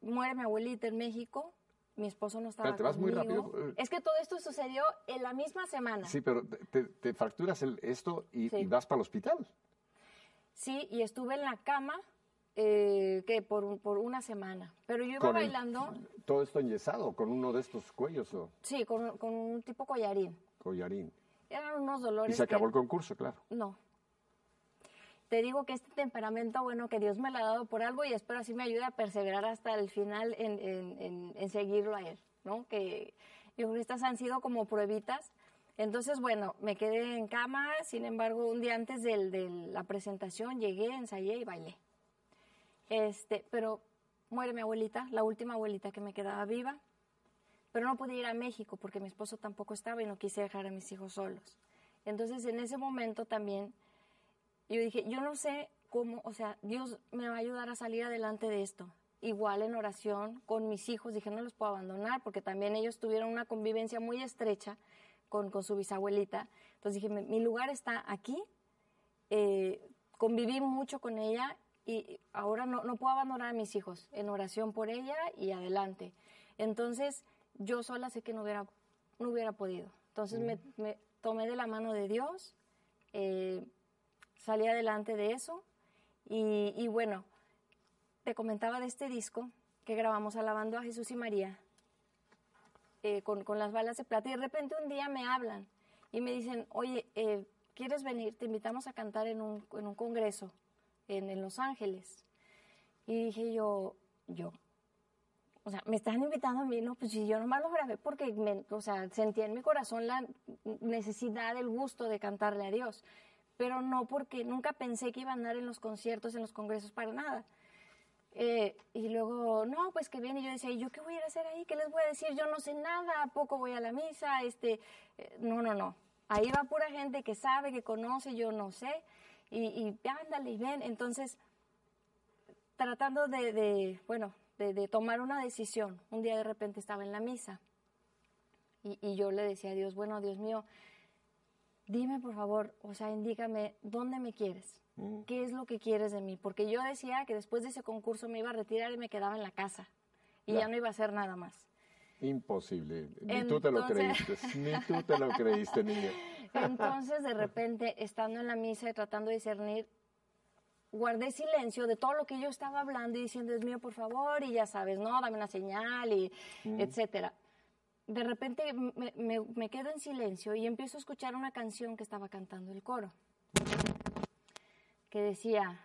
B: muere mi abuelita en México. Mi esposo no estaba
A: Espérate, vas muy
B: conmigo.
A: rápido.
B: Es que todo esto sucedió en la misma semana.
A: Sí, pero te, te- te fracturas el, esto y,
B: Sí.
A: y vas para el hospital.
B: Sí, y estuve en la cama eh, que por, por una semana. Pero yo iba
A: Con el-
B: bailando,
A: Todo esto enyesado, con uno de estos cuellos o
B: sí, con, con un tipo collarín.
A: collarín.
B: Eran unos dolores.
A: Y se acabó
B: que-
A: el concurso, claro.
B: No. Te digo que este temperamento, bueno, que Dios me lo ha dado por algo y espero así me ayude a perseverar hasta el final en, en- en- en seguirlo a Él, ¿no? Que yo creo que estas han sido como pruebitas. Entonces, bueno, me quedé en cama, sin embargo, un día antes del- de la presentación llegué, ensayé y bailé. Este, pero muere mi abuelita, la última abuelita que me quedaba viva, pero no pude ir a México porque mi esposo tampoco estaba y no quise dejar a mis hijos solos. Entonces, en ese momento también yo dije, yo no sé cómo, o sea, Dios me va a ayudar a salir adelante de esto. Igual en oración con mis hijos, dije, no los puedo abandonar porque también ellos tuvieron una convivencia muy estrecha con, su bisabuelita. Entonces dije, mi, mi lugar está aquí, eh, conviví mucho con ella y ahora no, no puedo abandonar a mis hijos en oración por ella y adelante. Entonces yo sola sé que no hubiera, no hubiera podido. Entonces me, me tomé de la mano de Dios. eh, salí adelante de eso y, y bueno, te comentaba de este disco que grabamos alabando a Jesús y María eh, con, con las balas de plata y de repente un día me hablan y me dicen, oye, eh, ¿quieres venir? Te invitamos a cantar en un, en un congreso en, en Los Ángeles. Y dije yo, yo, o sea, me están invitando a mí, no, pues si yo nomás lo grabé porque, me, o sea, sentía en mi corazón la necesidad, el gusto de cantarle a Dios, pero no porque nunca pensé que iba a andar en los conciertos, en los congresos, para nada. Eh, y luego, no, pues que viene, y yo decía, ¿y yo qué voy a ir a hacer ahí? ¿Qué les voy a decir? Yo no sé nada, ¿a poco voy a la misa? Este, eh, no, no, no. Ahí va pura gente que sabe, que conoce, yo no sé, y, y ándale y ven. Entonces, tratando de, de, bueno, de, de tomar una decisión, un día de repente estaba en la misa y, y yo le decía a Dios, bueno, Dios mío, dime por favor, o sea, indícame dónde me quieres, qué es lo que quieres de mí, porque yo decía que después de ese concurso me iba a retirar y me quedaba en la casa y ya
A: Ya.
B: no iba a hacer nada más.
A: Imposible. Ni tú te lo
B: Entonces-
A: creíste. Ni tú te lo creíste, niña.
B: Entonces, de repente, estando en la misa y tratando de discernir, guardé silencio de todo lo que yo estaba hablando y diciendo, Dios mío, por favor, y ya sabes, ¿no? Dame una señal y etcétera. De repente me, me- me quedo en silencio y empiezo a escuchar una canción que estaba cantando el coro, que decía,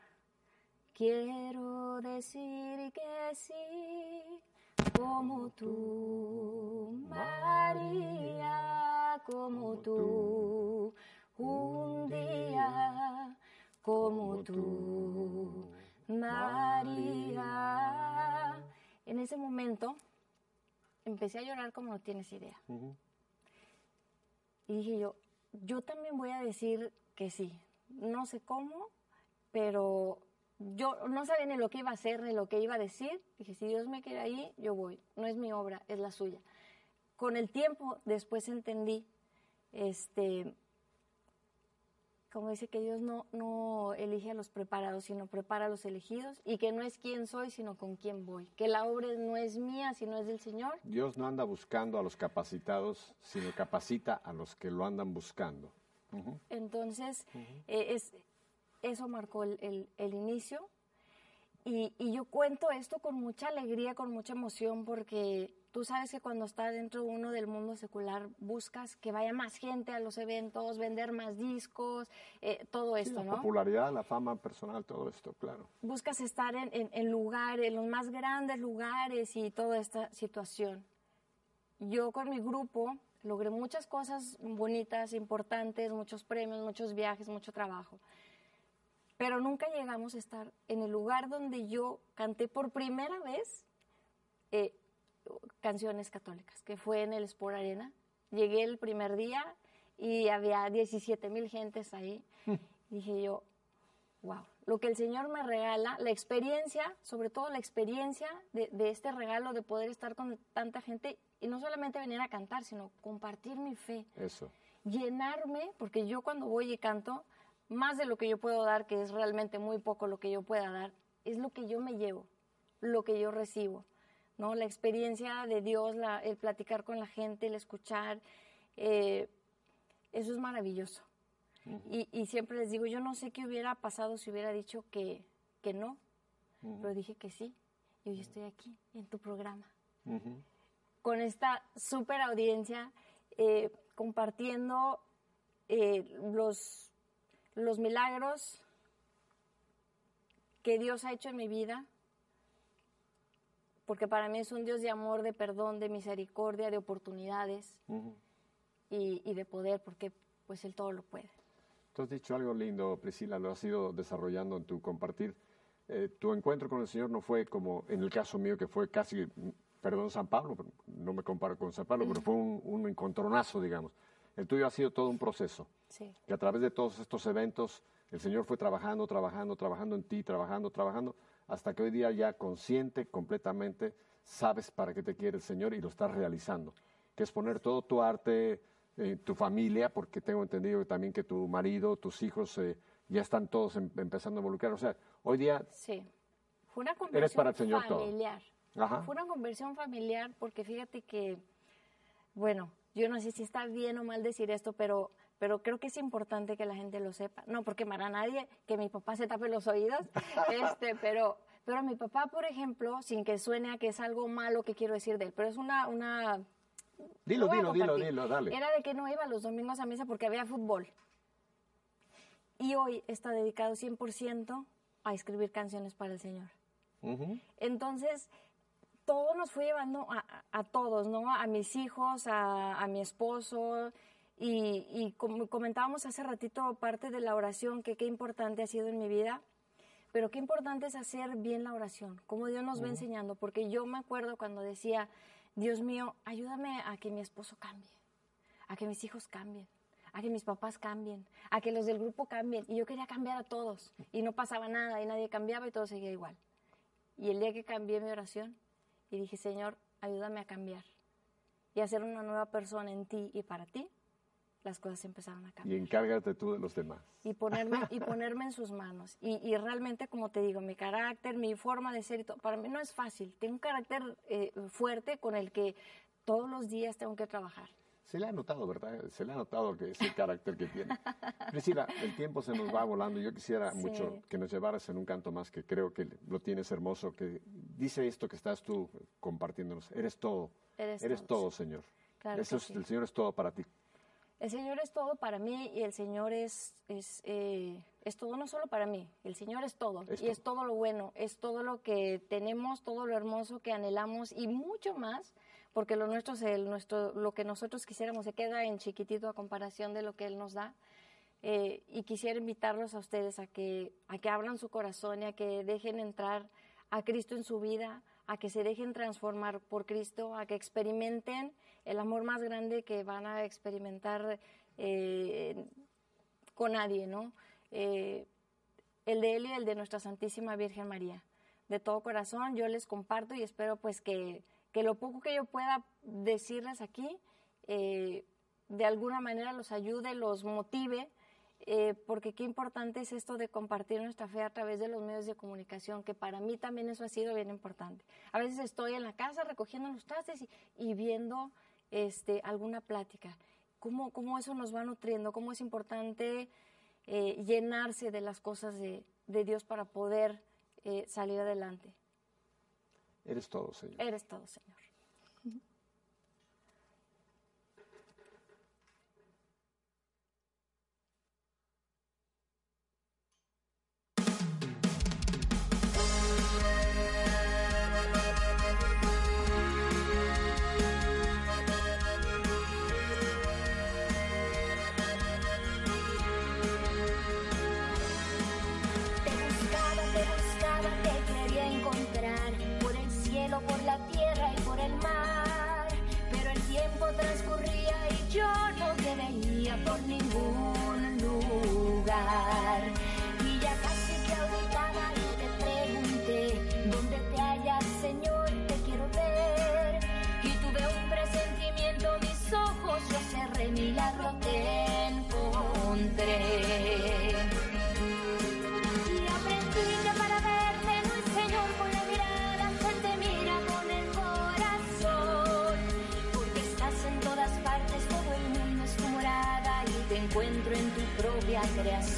B: quiero decir que sí, como tú, María, como tú, un día como tú, María. En ese momento empecé a llorar como no tienes idea. Y dije yo, yo también voy a decir que sí. No sé cómo, pero yo no sabía ni lo que iba a hacer ni lo que iba a decir. Dije, si Dios me quiere ahí, yo voy. No es mi obra, es la suya. Con el tiempo después entendí, este, como dice que Dios no, no elige a los preparados, sino prepara a los elegidos, y que no es quién soy, sino con quién voy. Que la obra no es mía, sino es del Señor.
A: Dios no anda buscando a los capacitados, sino capacita a los que lo andan buscando. Ujú.
B: Entonces, eh, es, eso marcó el, el- el inicio. Y, y yo cuento esto con mucha alegría, con mucha emoción, porque tú sabes que cuando está dentro uno del mundo secular, buscas que vaya más gente a los eventos, vender más discos, eh, todo
A: Sí,
B: esto,
A: la
B: ¿no?
A: popularidad, la fama personal, todo esto, claro.
B: buscas estar en, en, en lugares, en los más grandes lugares y toda esta situación. Yo con mi grupo logré muchas cosas bonitas, importantes, muchos premios, muchos viajes, mucho trabajo. pero nunca llegamos a estar en el lugar donde yo canté por primera vez eh, canciones católicas, que fue en el Sport Arena. Llegué el primer día y había 17 mil gentes ahí. Dije yo, wow, lo que el Señor me regala, la experiencia, sobre todo la experiencia de, de este regalo de poder estar con tanta gente y no solamente venir a cantar, sino compartir mi fe
A: Eso.
B: llenarme, porque yo cuando voy y canto, más de lo que yo puedo dar, que es realmente muy poco lo que yo pueda dar, es lo que yo me llevo, lo que yo recibo, ¿no? La experiencia de Dios, la- el platicar con la gente, el escuchar, eh, eso es maravilloso. y, y siempre les digo, yo no sé qué hubiera pasado si hubiera dicho que, que no, pero dije que sí, y hoy estoy aquí, en tu programa con esta super audiencia, eh, compartiendo eh, los, los milagros que Dios ha hecho en mi vida, porque para mí es un Dios de amor, de perdón, de misericordia, de oportunidades
A: Ujú.
B: y, y de poder, porque pues Él todo lo puede.
A: Tú has dicho algo lindo, Priscila, lo has ido desarrollando en tu compartir. Eh, tu encuentro con el Señor no fue como en el caso mío, que fue casi, perdón, San Pablo, no me comparo con San Pablo, pero fue un, un encontronazo, digamos. El tuyo ha sido todo un proceso,
B: Sí.
A: que a través de todos estos eventos el Señor fue trabajando, trabajando, trabajando en ti, trabajando, trabajando, hasta que hoy día ya consciente completamente sabes para qué te quiere el Señor y lo estás realizando, que es poner todo tu arte, eh, tu familia, porque tengo entendido que también que tu marido, tus hijos eh, ya están todos em- empezando a involucrar. O sea, hoy día,
B: Sí. Fue una conversión
A: para el Señor todo.
B: familiar.
A: Ajá.
B: Fue una conversión familiar porque fíjate que, bueno, yo no sé si está bien o mal decir esto, pero, pero creo que es importante que la gente lo sepa. No porque para nadie que mi papá se tape los oídos, este, pero, pero a mi papá, por ejemplo, sin que suene a que es algo malo que quiero decir de él, pero es una, una
A: dilo, dilo, dilo, dilo, dale.
B: Era de que no iba los domingos a misa porque había fútbol. Y hoy está dedicado 100% a escribir canciones para el Señor.
A: Ujú.
B: Entonces, todo nos fue llevando a, a- a todos, ¿no? A mis hijos, a, a mi esposo. Y, y como comentábamos hace ratito, parte de la oración, que qué importante ha sido en mi vida. Pero qué importante es hacer bien la oración, como Dios nos va enseñando. Porque yo me acuerdo cuando decía, Dios mío, ayúdame a que mi esposo cambie, a que mis hijos cambien, a que mis papás cambien, a que los del grupo cambien. Y yo quería cambiar a todos. Y no pasaba nada, y nadie cambiaba y todo seguía igual. Y el día que cambié mi oración y dije, Señor, ayúdame a cambiar y a ser una nueva persona en ti y para ti, las cosas empezaron a
A: Y
B: cambiar.
A: encárgate tú de los demás.
B: Y ponerme, y ponerme en sus manos. Y, y realmente, como te digo, mi carácter, mi forma de ser, y todo, para mí no es fácil. Tengo un carácter eh, fuerte con el que todos los días tengo que trabajar.
A: Se le ha notado, ¿verdad? Se le ha notado que ese carácter que tiene. Priscila, el tiempo se nos va volando. Yo quisiera
B: Sí.
A: mucho que nos llevaras en un canto más, que creo que lo tienes hermoso, que dice esto que estás tú compartiéndonos. Eres todo.
B: Eres todo,
A: todo,
B: sí.
A: Señor.
B: Claro
A: Eso es-
B: sí.
A: El Señor es todo para ti.
B: El Señor es todo para mí y el Señor es, es, eh, es todo no solo para mí, el Señor es todo
A: Es
B: y es todo lo bueno, es todo lo que tenemos, todo lo hermoso que anhelamos y mucho más, porque lo nuestro, es el, nuestro, lo que nosotros quisiéramos se queda en chiquitito a comparación de lo que Él nos da. Eh, y quisiera invitarlos a ustedes a que, a que abran su corazón y a que dejen entrar a Cristo en su vida, a que se dejen transformar por Cristo, a que experimenten el amor más grande que van a experimentar eh, con nadie, ¿no? Eh, el de Él y el de nuestra Santísima Virgen María. De todo corazón yo les comparto y espero pues que, que lo poco que yo pueda decirles aquí eh, de alguna manera los ayude, los motive, eh, porque qué importante es esto de compartir nuestra fe a través de los medios de comunicación, que para mí también eso ha sido bien importante. A veces estoy en la casa recogiendo los trastes y, y viendo este, alguna plática, cómo, cómo eso nos va nutriendo, cómo es importante eh, llenarse de las cosas de, de Dios para poder eh, salir adelante.
A: Eres todo, Señor.
B: Eres todo, Señor.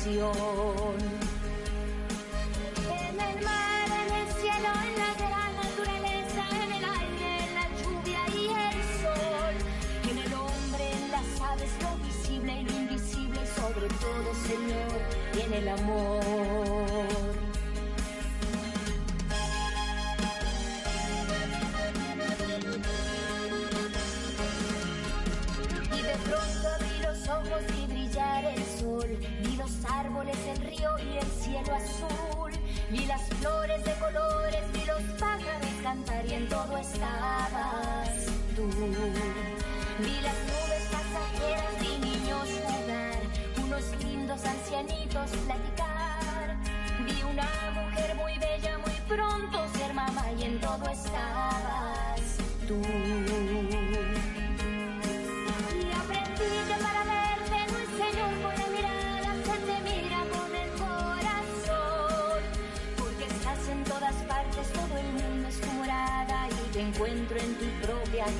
C: Creación. Vi las flores de colores, vi los pájaros cantar y en todo estabas tú. Vi las nubes pasajeras, vi niños jugar, unos lindos ancianitos platicar. Vi una mujer muy bella, muy pronto ser mamá y en todo estabas tú.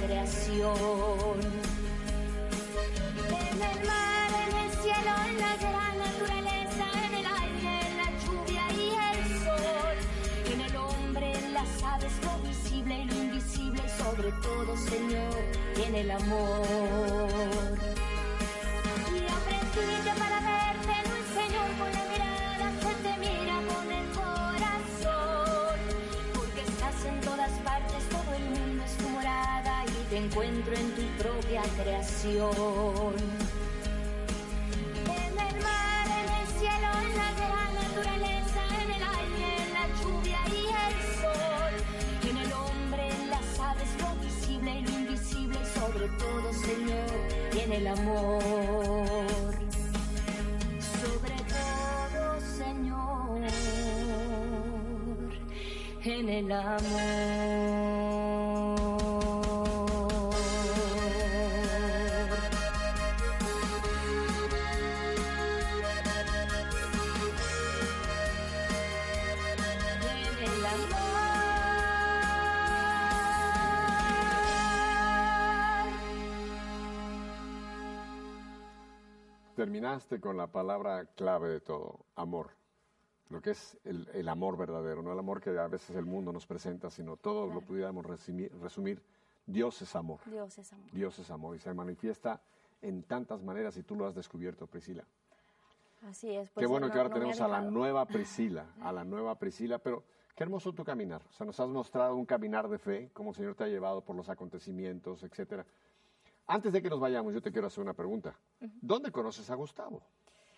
C: Creación. En el mar, en el cielo, en la gran naturaleza, en el aire, en la lluvia y el sol. En el hombre, en las aves, lo visible y lo invisible, sobre todo, Señor, en el amor. Y aprendí para verte creación. En el mar, en el cielo, en la gran naturaleza, en el aire, en la lluvia y el sol. En el hombre, en las aves, lo visible y lo invisible, sobre todo, Señor, y en el amor. Sobre todo, Señor, en el amor.
A: Terminaste con la palabra clave de todo, amor. Lo que es el, el amor verdadero, no el amor que a veces el mundo nos presenta, sino todo lo pudiéramos resumir, resumir. Dios es amor.
B: Dios es amor.
A: Dios es amor y se manifiesta en tantas maneras y tú lo has descubierto, Priscila.
B: Así es.
A: Qué
B: pues,
A: bueno
B: no-
A: que ahora
B: no
A: tenemos a la nueva Priscila, a la nueva Priscila, pero qué hermoso tu caminar. O sea, nos has mostrado un caminar de fe, cómo el Señor te ha llevado por los acontecimientos, etcétera. Antes de que nos vayamos, yo te quiero hacer una pregunta. ¿Dónde conoces a Gustavo?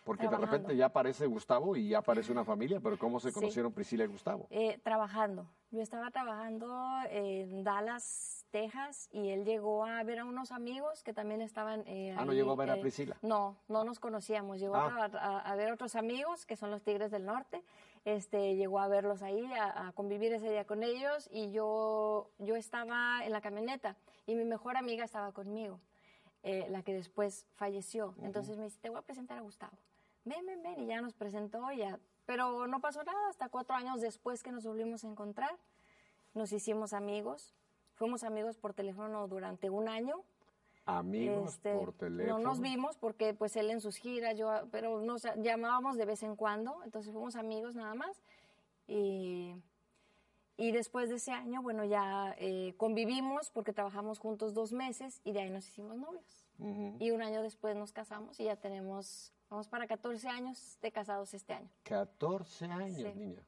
A: Porque de repente ya aparece Gustavo y ya aparece una familia, pero ¿cómo se
B: Sí.
A: conocieron Priscila y Gustavo?
B: Eh, trabajando. Yo estaba trabajando en Dallas, Texas, y él llegó a ver a unos amigos que también estaban. eh,
A: Ah, ¿no llegó a ver a
B: eh,
A: Priscila?
B: No, no nos conocíamos. Llegó
A: Ah.
B: a, traba- a- a ver otros amigos que son los Tigres del Norte. Este, llegó a verlos ahí, a, a convivir ese día con ellos, y yo, yo estaba en la camioneta y mi mejor amiga estaba conmigo, eh, la que después falleció. Entonces me dice, te voy a presentar a Gustavo. Ven, ven, ven, y ya nos presentó, ya. Pero no pasó nada hasta cuatro años después que nos volvimos a encontrar. Nos hicimos amigos. Fuimos amigos por teléfono durante un año.
A: Amigos
B: Este,
A: por teléfono.
B: No nos vimos porque pues él en sus giras, yo, pero nos llamábamos de vez en cuando, entonces fuimos amigos nada más. Y, y después de ese año, bueno, ya eh, convivimos porque trabajamos juntos dos meses y de ahí nos hicimos novios. Y un año después nos casamos y ya tenemos, vamos para 14 años de casados este año.
A: 14 años,
B: Sí.
A: niña.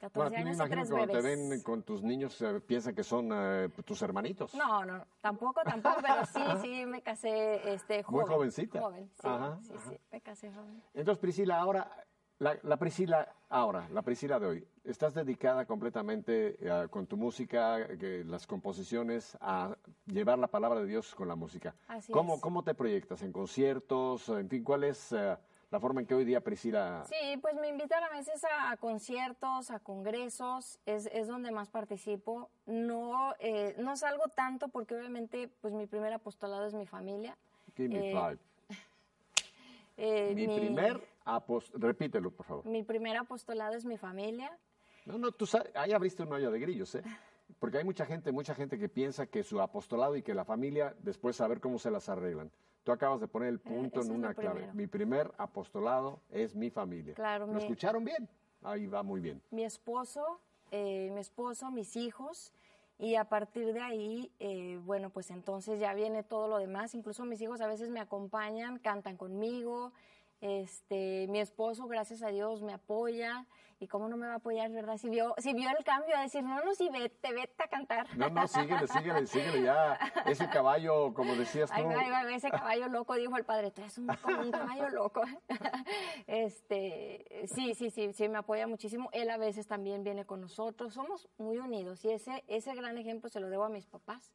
B: 14
A: Bueno, me imagino que cuando te ven con tus niños eh, piensan que son eh, tus hermanitos.
B: No, no, tampoco, tampoco, pero sí, sí, me casé este,
A: Muy
B: joven.
A: jovencita.
B: Joven, sí,
A: Ajá,
B: sí,
A: ajá.
B: sí, me casé joven.
A: Entonces, Priscila, ahora La, la Priscila ahora, la Priscila de hoy, estás dedicada completamente eh, con tu música, que las composiciones, a llevar la palabra de Dios con la música.
B: Así
A: ¿Cómo,
B: es.
A: ¿Cómo te proyectas? ¿En conciertos? En fin, ¿cuál es eh, la forma en que hoy día Priscila...
B: Sí, pues me invitan a veces a, a conciertos, a congresos, es, es donde más participo. No, eh, no salgo tanto porque obviamente pues mi primer apostolado es mi familia.
A: Give me
B: Eh,
A: five.
B: Eh,
A: Mi, primer apostolado, repítelo, por favor.
B: mi primer apostolado es mi familia.
A: No, no, tú sabes, ahí abriste un hoyo de grillos, ¿eh? Porque hay mucha gente, mucha gente que piensa que su apostolado y que la familia después saber cómo se las arreglan. Tú acabas de poner el punto
B: Eh,
A: en una clave.
B: primero.
A: Mi primer apostolado es mi familia.
B: Claro,
A: ¿Lo
B: mi-
A: escucharon bien? Ahí va muy bien.
B: mi esposo, eh, mi esposo, mis hijos, y a partir de ahí, eh, bueno, pues entonces ya viene todo lo demás. Incluso mis hijos a veces me acompañan, cantan conmigo. Este, mi esposo, gracias a Dios, me apoya. ¿Y cómo no me va a apoyar, verdad? Si vio, si vio el cambio, a decir, no, no, sí, vete, vete a cantar.
A: No, no, síguele, síguele, síguele ya. Ese caballo, como decías tú.
B: Ay, ay, ay, ese caballo loco, dijo el padre, tú eres un, como un caballo loco. este, sí, sí, sí, sí, me apoya muchísimo. Él a veces también viene con nosotros. Somos muy unidos y ese, ese gran ejemplo se lo debo a mis papás.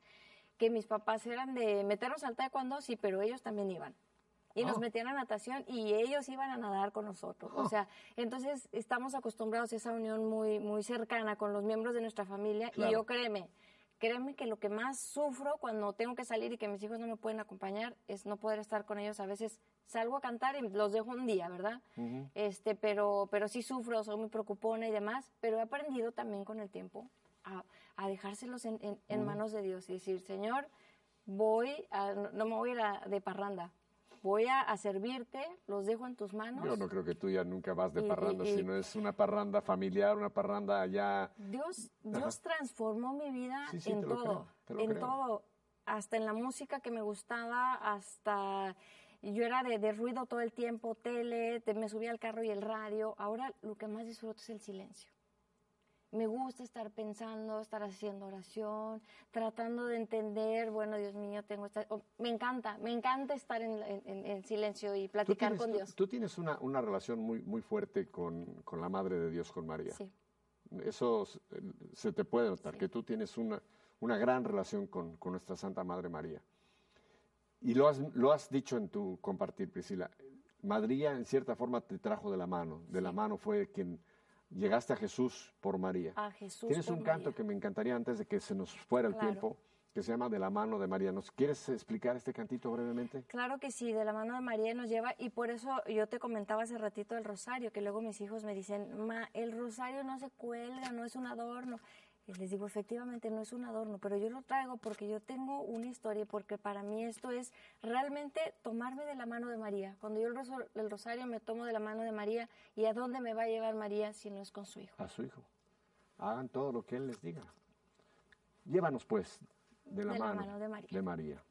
B: Que mis papás eran de meternos al taekwondo, sí, pero ellos también iban. Y nos
A: Oh.
B: metían a natación y ellos iban a nadar con nosotros. O sea, entonces estamos acostumbrados a esa unión muy, muy cercana con los miembros de nuestra familia.
A: Claro.
B: Y yo créeme, créeme que lo que más sufro cuando tengo que salir y que mis hijos no me pueden acompañar es no poder estar con ellos. A veces salgo a cantar y los dejo un día, ¿verdad? este, pero, pero sí sufro, soy muy preocupona y demás, pero he aprendido también con el tiempo a, a dejárselos en, en- en manos de Dios y decir, Señor, voy, a, no no me voy a ir a- de parranda, voy a, a servirte, los dejo en tus manos.
A: Yo no creo que tú ya nunca vas de
B: Y-
A: parranda,
B: y-
A: sino es una parranda familiar, una parranda ya...
B: Dios, Dios transformó mi vida
A: Sí, sí,
B: en todo,
A: creo,
B: en
A: creo.
B: todo, hasta en la música que me gustaba, hasta yo era de, de ruido todo el tiempo, tele, te- me subía al carro y el radio. Ahora lo que más disfruto es el silencio. Me gusta estar pensando, estar haciendo oración, tratando de entender, bueno, Dios mío, tengo esta... oh, me encanta, me encanta estar en, en- en- en silencio y platicar
A: tienes,
B: con Dios.
A: tú tienes una, una relación muy, muy fuerte con, con la Madre de Dios, con María.
B: Sí.
A: Eso se te puede notar,
B: Sí.
A: que tú tienes una, una gran relación con, con nuestra Santa Madre María. Y lo has, lo has dicho en tu compartir, Priscila. María, en cierta forma, te trajo de la mano. De la mano fue quien llegaste a Jesús por María.
B: A Jesús
A: Tienes
B: por
A: un canto
B: María.
A: que me encantaría antes de que se nos fuera el
B: Claro.
A: tiempo, que se llama De la mano de María. ¿Nos quieres explicar este cantito brevemente?
B: Claro que sí, de la mano de María nos lleva y por eso yo te comentaba hace ratito del rosario, que luego mis hijos me dicen, ma, el rosario no se cuelga, no es un adorno. Y les digo, efectivamente no es un adorno, pero yo lo traigo porque yo tengo una historia y porque para mí esto es realmente tomarme de la mano de María. Cuando yo el, rosa- el rosario me tomo de la mano de María y a dónde me va a llevar María si no es con su hijo.
A: a su hijo. Hagan todo lo que Él les diga. Llévanos, pues, de la,
B: De la
A: mano,
B: mano de María.
A: de María.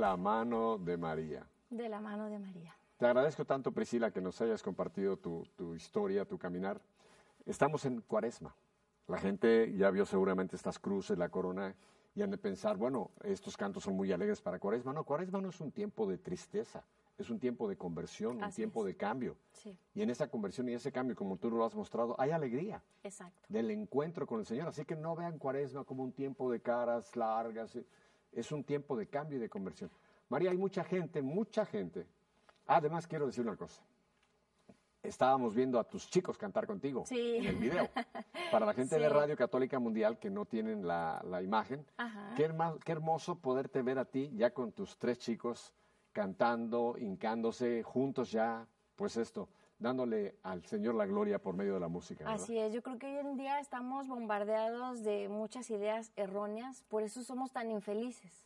C: La mano de María.
A: De la mano de María. Te agradezco tanto, Priscila, que nos hayas compartido tu, tu historia, tu caminar. Estamos en cuaresma. La gente ya vio seguramente estas cruces, la corona, y han de pensar, bueno, estos cantos son muy alegres para cuaresma. No, cuaresma no es un tiempo de tristeza, es un tiempo de conversión, un tiempo
B: es.
A: de cambio.
B: Sí,
A: Y en esa conversión y ese cambio, como tú lo has mostrado, hay alegría
B: exacto.
A: del encuentro con el Señor. Así que no vean cuaresma como un tiempo de caras largas, es un tiempo de cambio y de conversión. María, hay mucha gente, mucha gente. Además, quiero decir una cosa. Estábamos viendo a tus chicos cantar contigo
B: Sí.
A: en el video. Para la gente de. Radio Católica Mundial que no tienen la, la imagen, qué, herma- qué hermoso poderte ver a ti ya con tus tres chicos cantando, hincándose, juntos ya, pues esto, dándole al Señor la gloria por medio de la música. ¿verdad?
B: Así es, yo creo que hoy en día estamos bombardeados de muchas ideas erróneas, por eso somos tan infelices.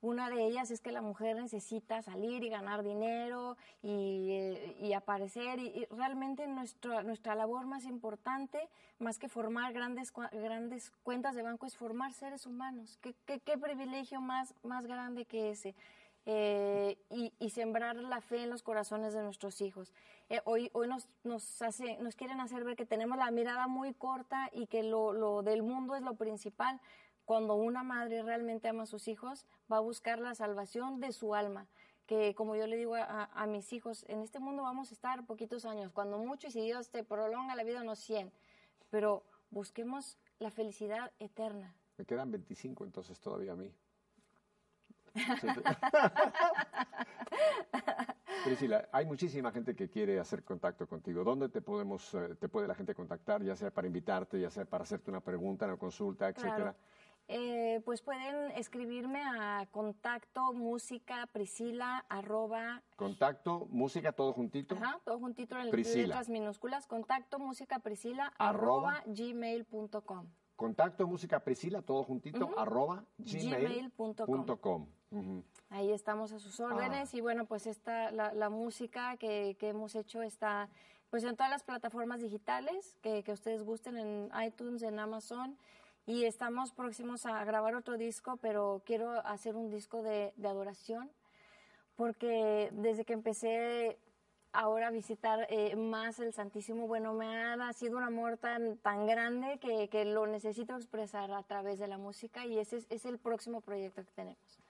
B: Una de ellas es que la mujer necesita salir y ganar dinero y, y aparecer. Y, y realmente nuestra, nuestra labor más importante, más que formar grandes, grandes cuentas de banco, es formar seres humanos. ¿Qué, qué, qué privilegio más, más grande que ese? Eh, y, sembrar la fe en los corazones de nuestros hijos. Eh, hoy hoy nos, nos, hace, nos quieren hacer ver que tenemos la mirada muy corta y que lo, lo del mundo es lo principal. Cuando una madre realmente ama a sus hijos, va a buscar la salvación de su alma. Que como yo le digo a, a mis hijos, en este mundo vamos a estar poquitos años, cuando mucho, y si Dios te prolonga la vida, unos 100. Pero busquemos la felicidad eterna.
A: Me quedan 25 entonces todavía a mí. Priscila, hay muchísima gente que quiere hacer contacto contigo. ¿Dónde te podemos, eh, te puede la gente contactar, ya sea para invitarte, ya sea para hacerte una pregunta, una consulta, etcétera?
B: Claro. Eh, pues pueden escribirme a contacto música priscila arroba
A: Contacto, música, todo juntito.
B: Ajá, todo juntito en letras minúsculas. Contacto música priscila
A: Arroba.
B: arroba gmail.com.
A: Contacto, música, Priscila, todo juntito, arroba
B: Gmail.com. Ahí estamos a sus órdenes
A: Ah.
B: y bueno, pues esta, la, la música que, que hemos hecho está pues en todas las plataformas digitales que, que ustedes gusten, en iTunes, en Amazon y estamos próximos a grabar otro disco, pero quiero hacer un disco de, de adoración porque desde que empecé ahora visitar eh, más el Santísimo, bueno, me ha nacido un amor tan, tan grande que, que lo necesito expresar a través de la música y ese es, es el próximo proyecto que tenemos.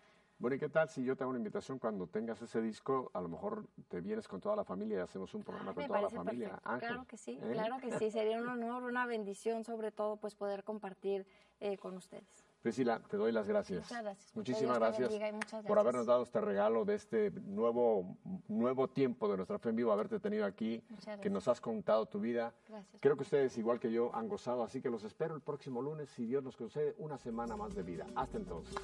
A: Bueno, ¿y qué tal si yo te hago una invitación cuando tengas ese disco? A lo mejor te vienes con toda la familia y hacemos un programa con toda la familia. Ángel,
B: Claro que sí,
A: ¿eh?
B: claro que sí. Sería un honor, una bendición, sobre todo, pues poder compartir eh, con ustedes.
A: Priscila, te doy las gracias.
B: Muchas gracias.
A: Muchísimas gracias, por habernos dado este regalo de este nuevo, nuevo tiempo de nuestra fe en vivo, haberte tenido aquí, que nos has contado tu vida.
B: Gracias.
A: Creo que ustedes, igual que yo, han gozado, así que los espero el próximo lunes, si Dios nos concede una semana más de vida. Hasta entonces.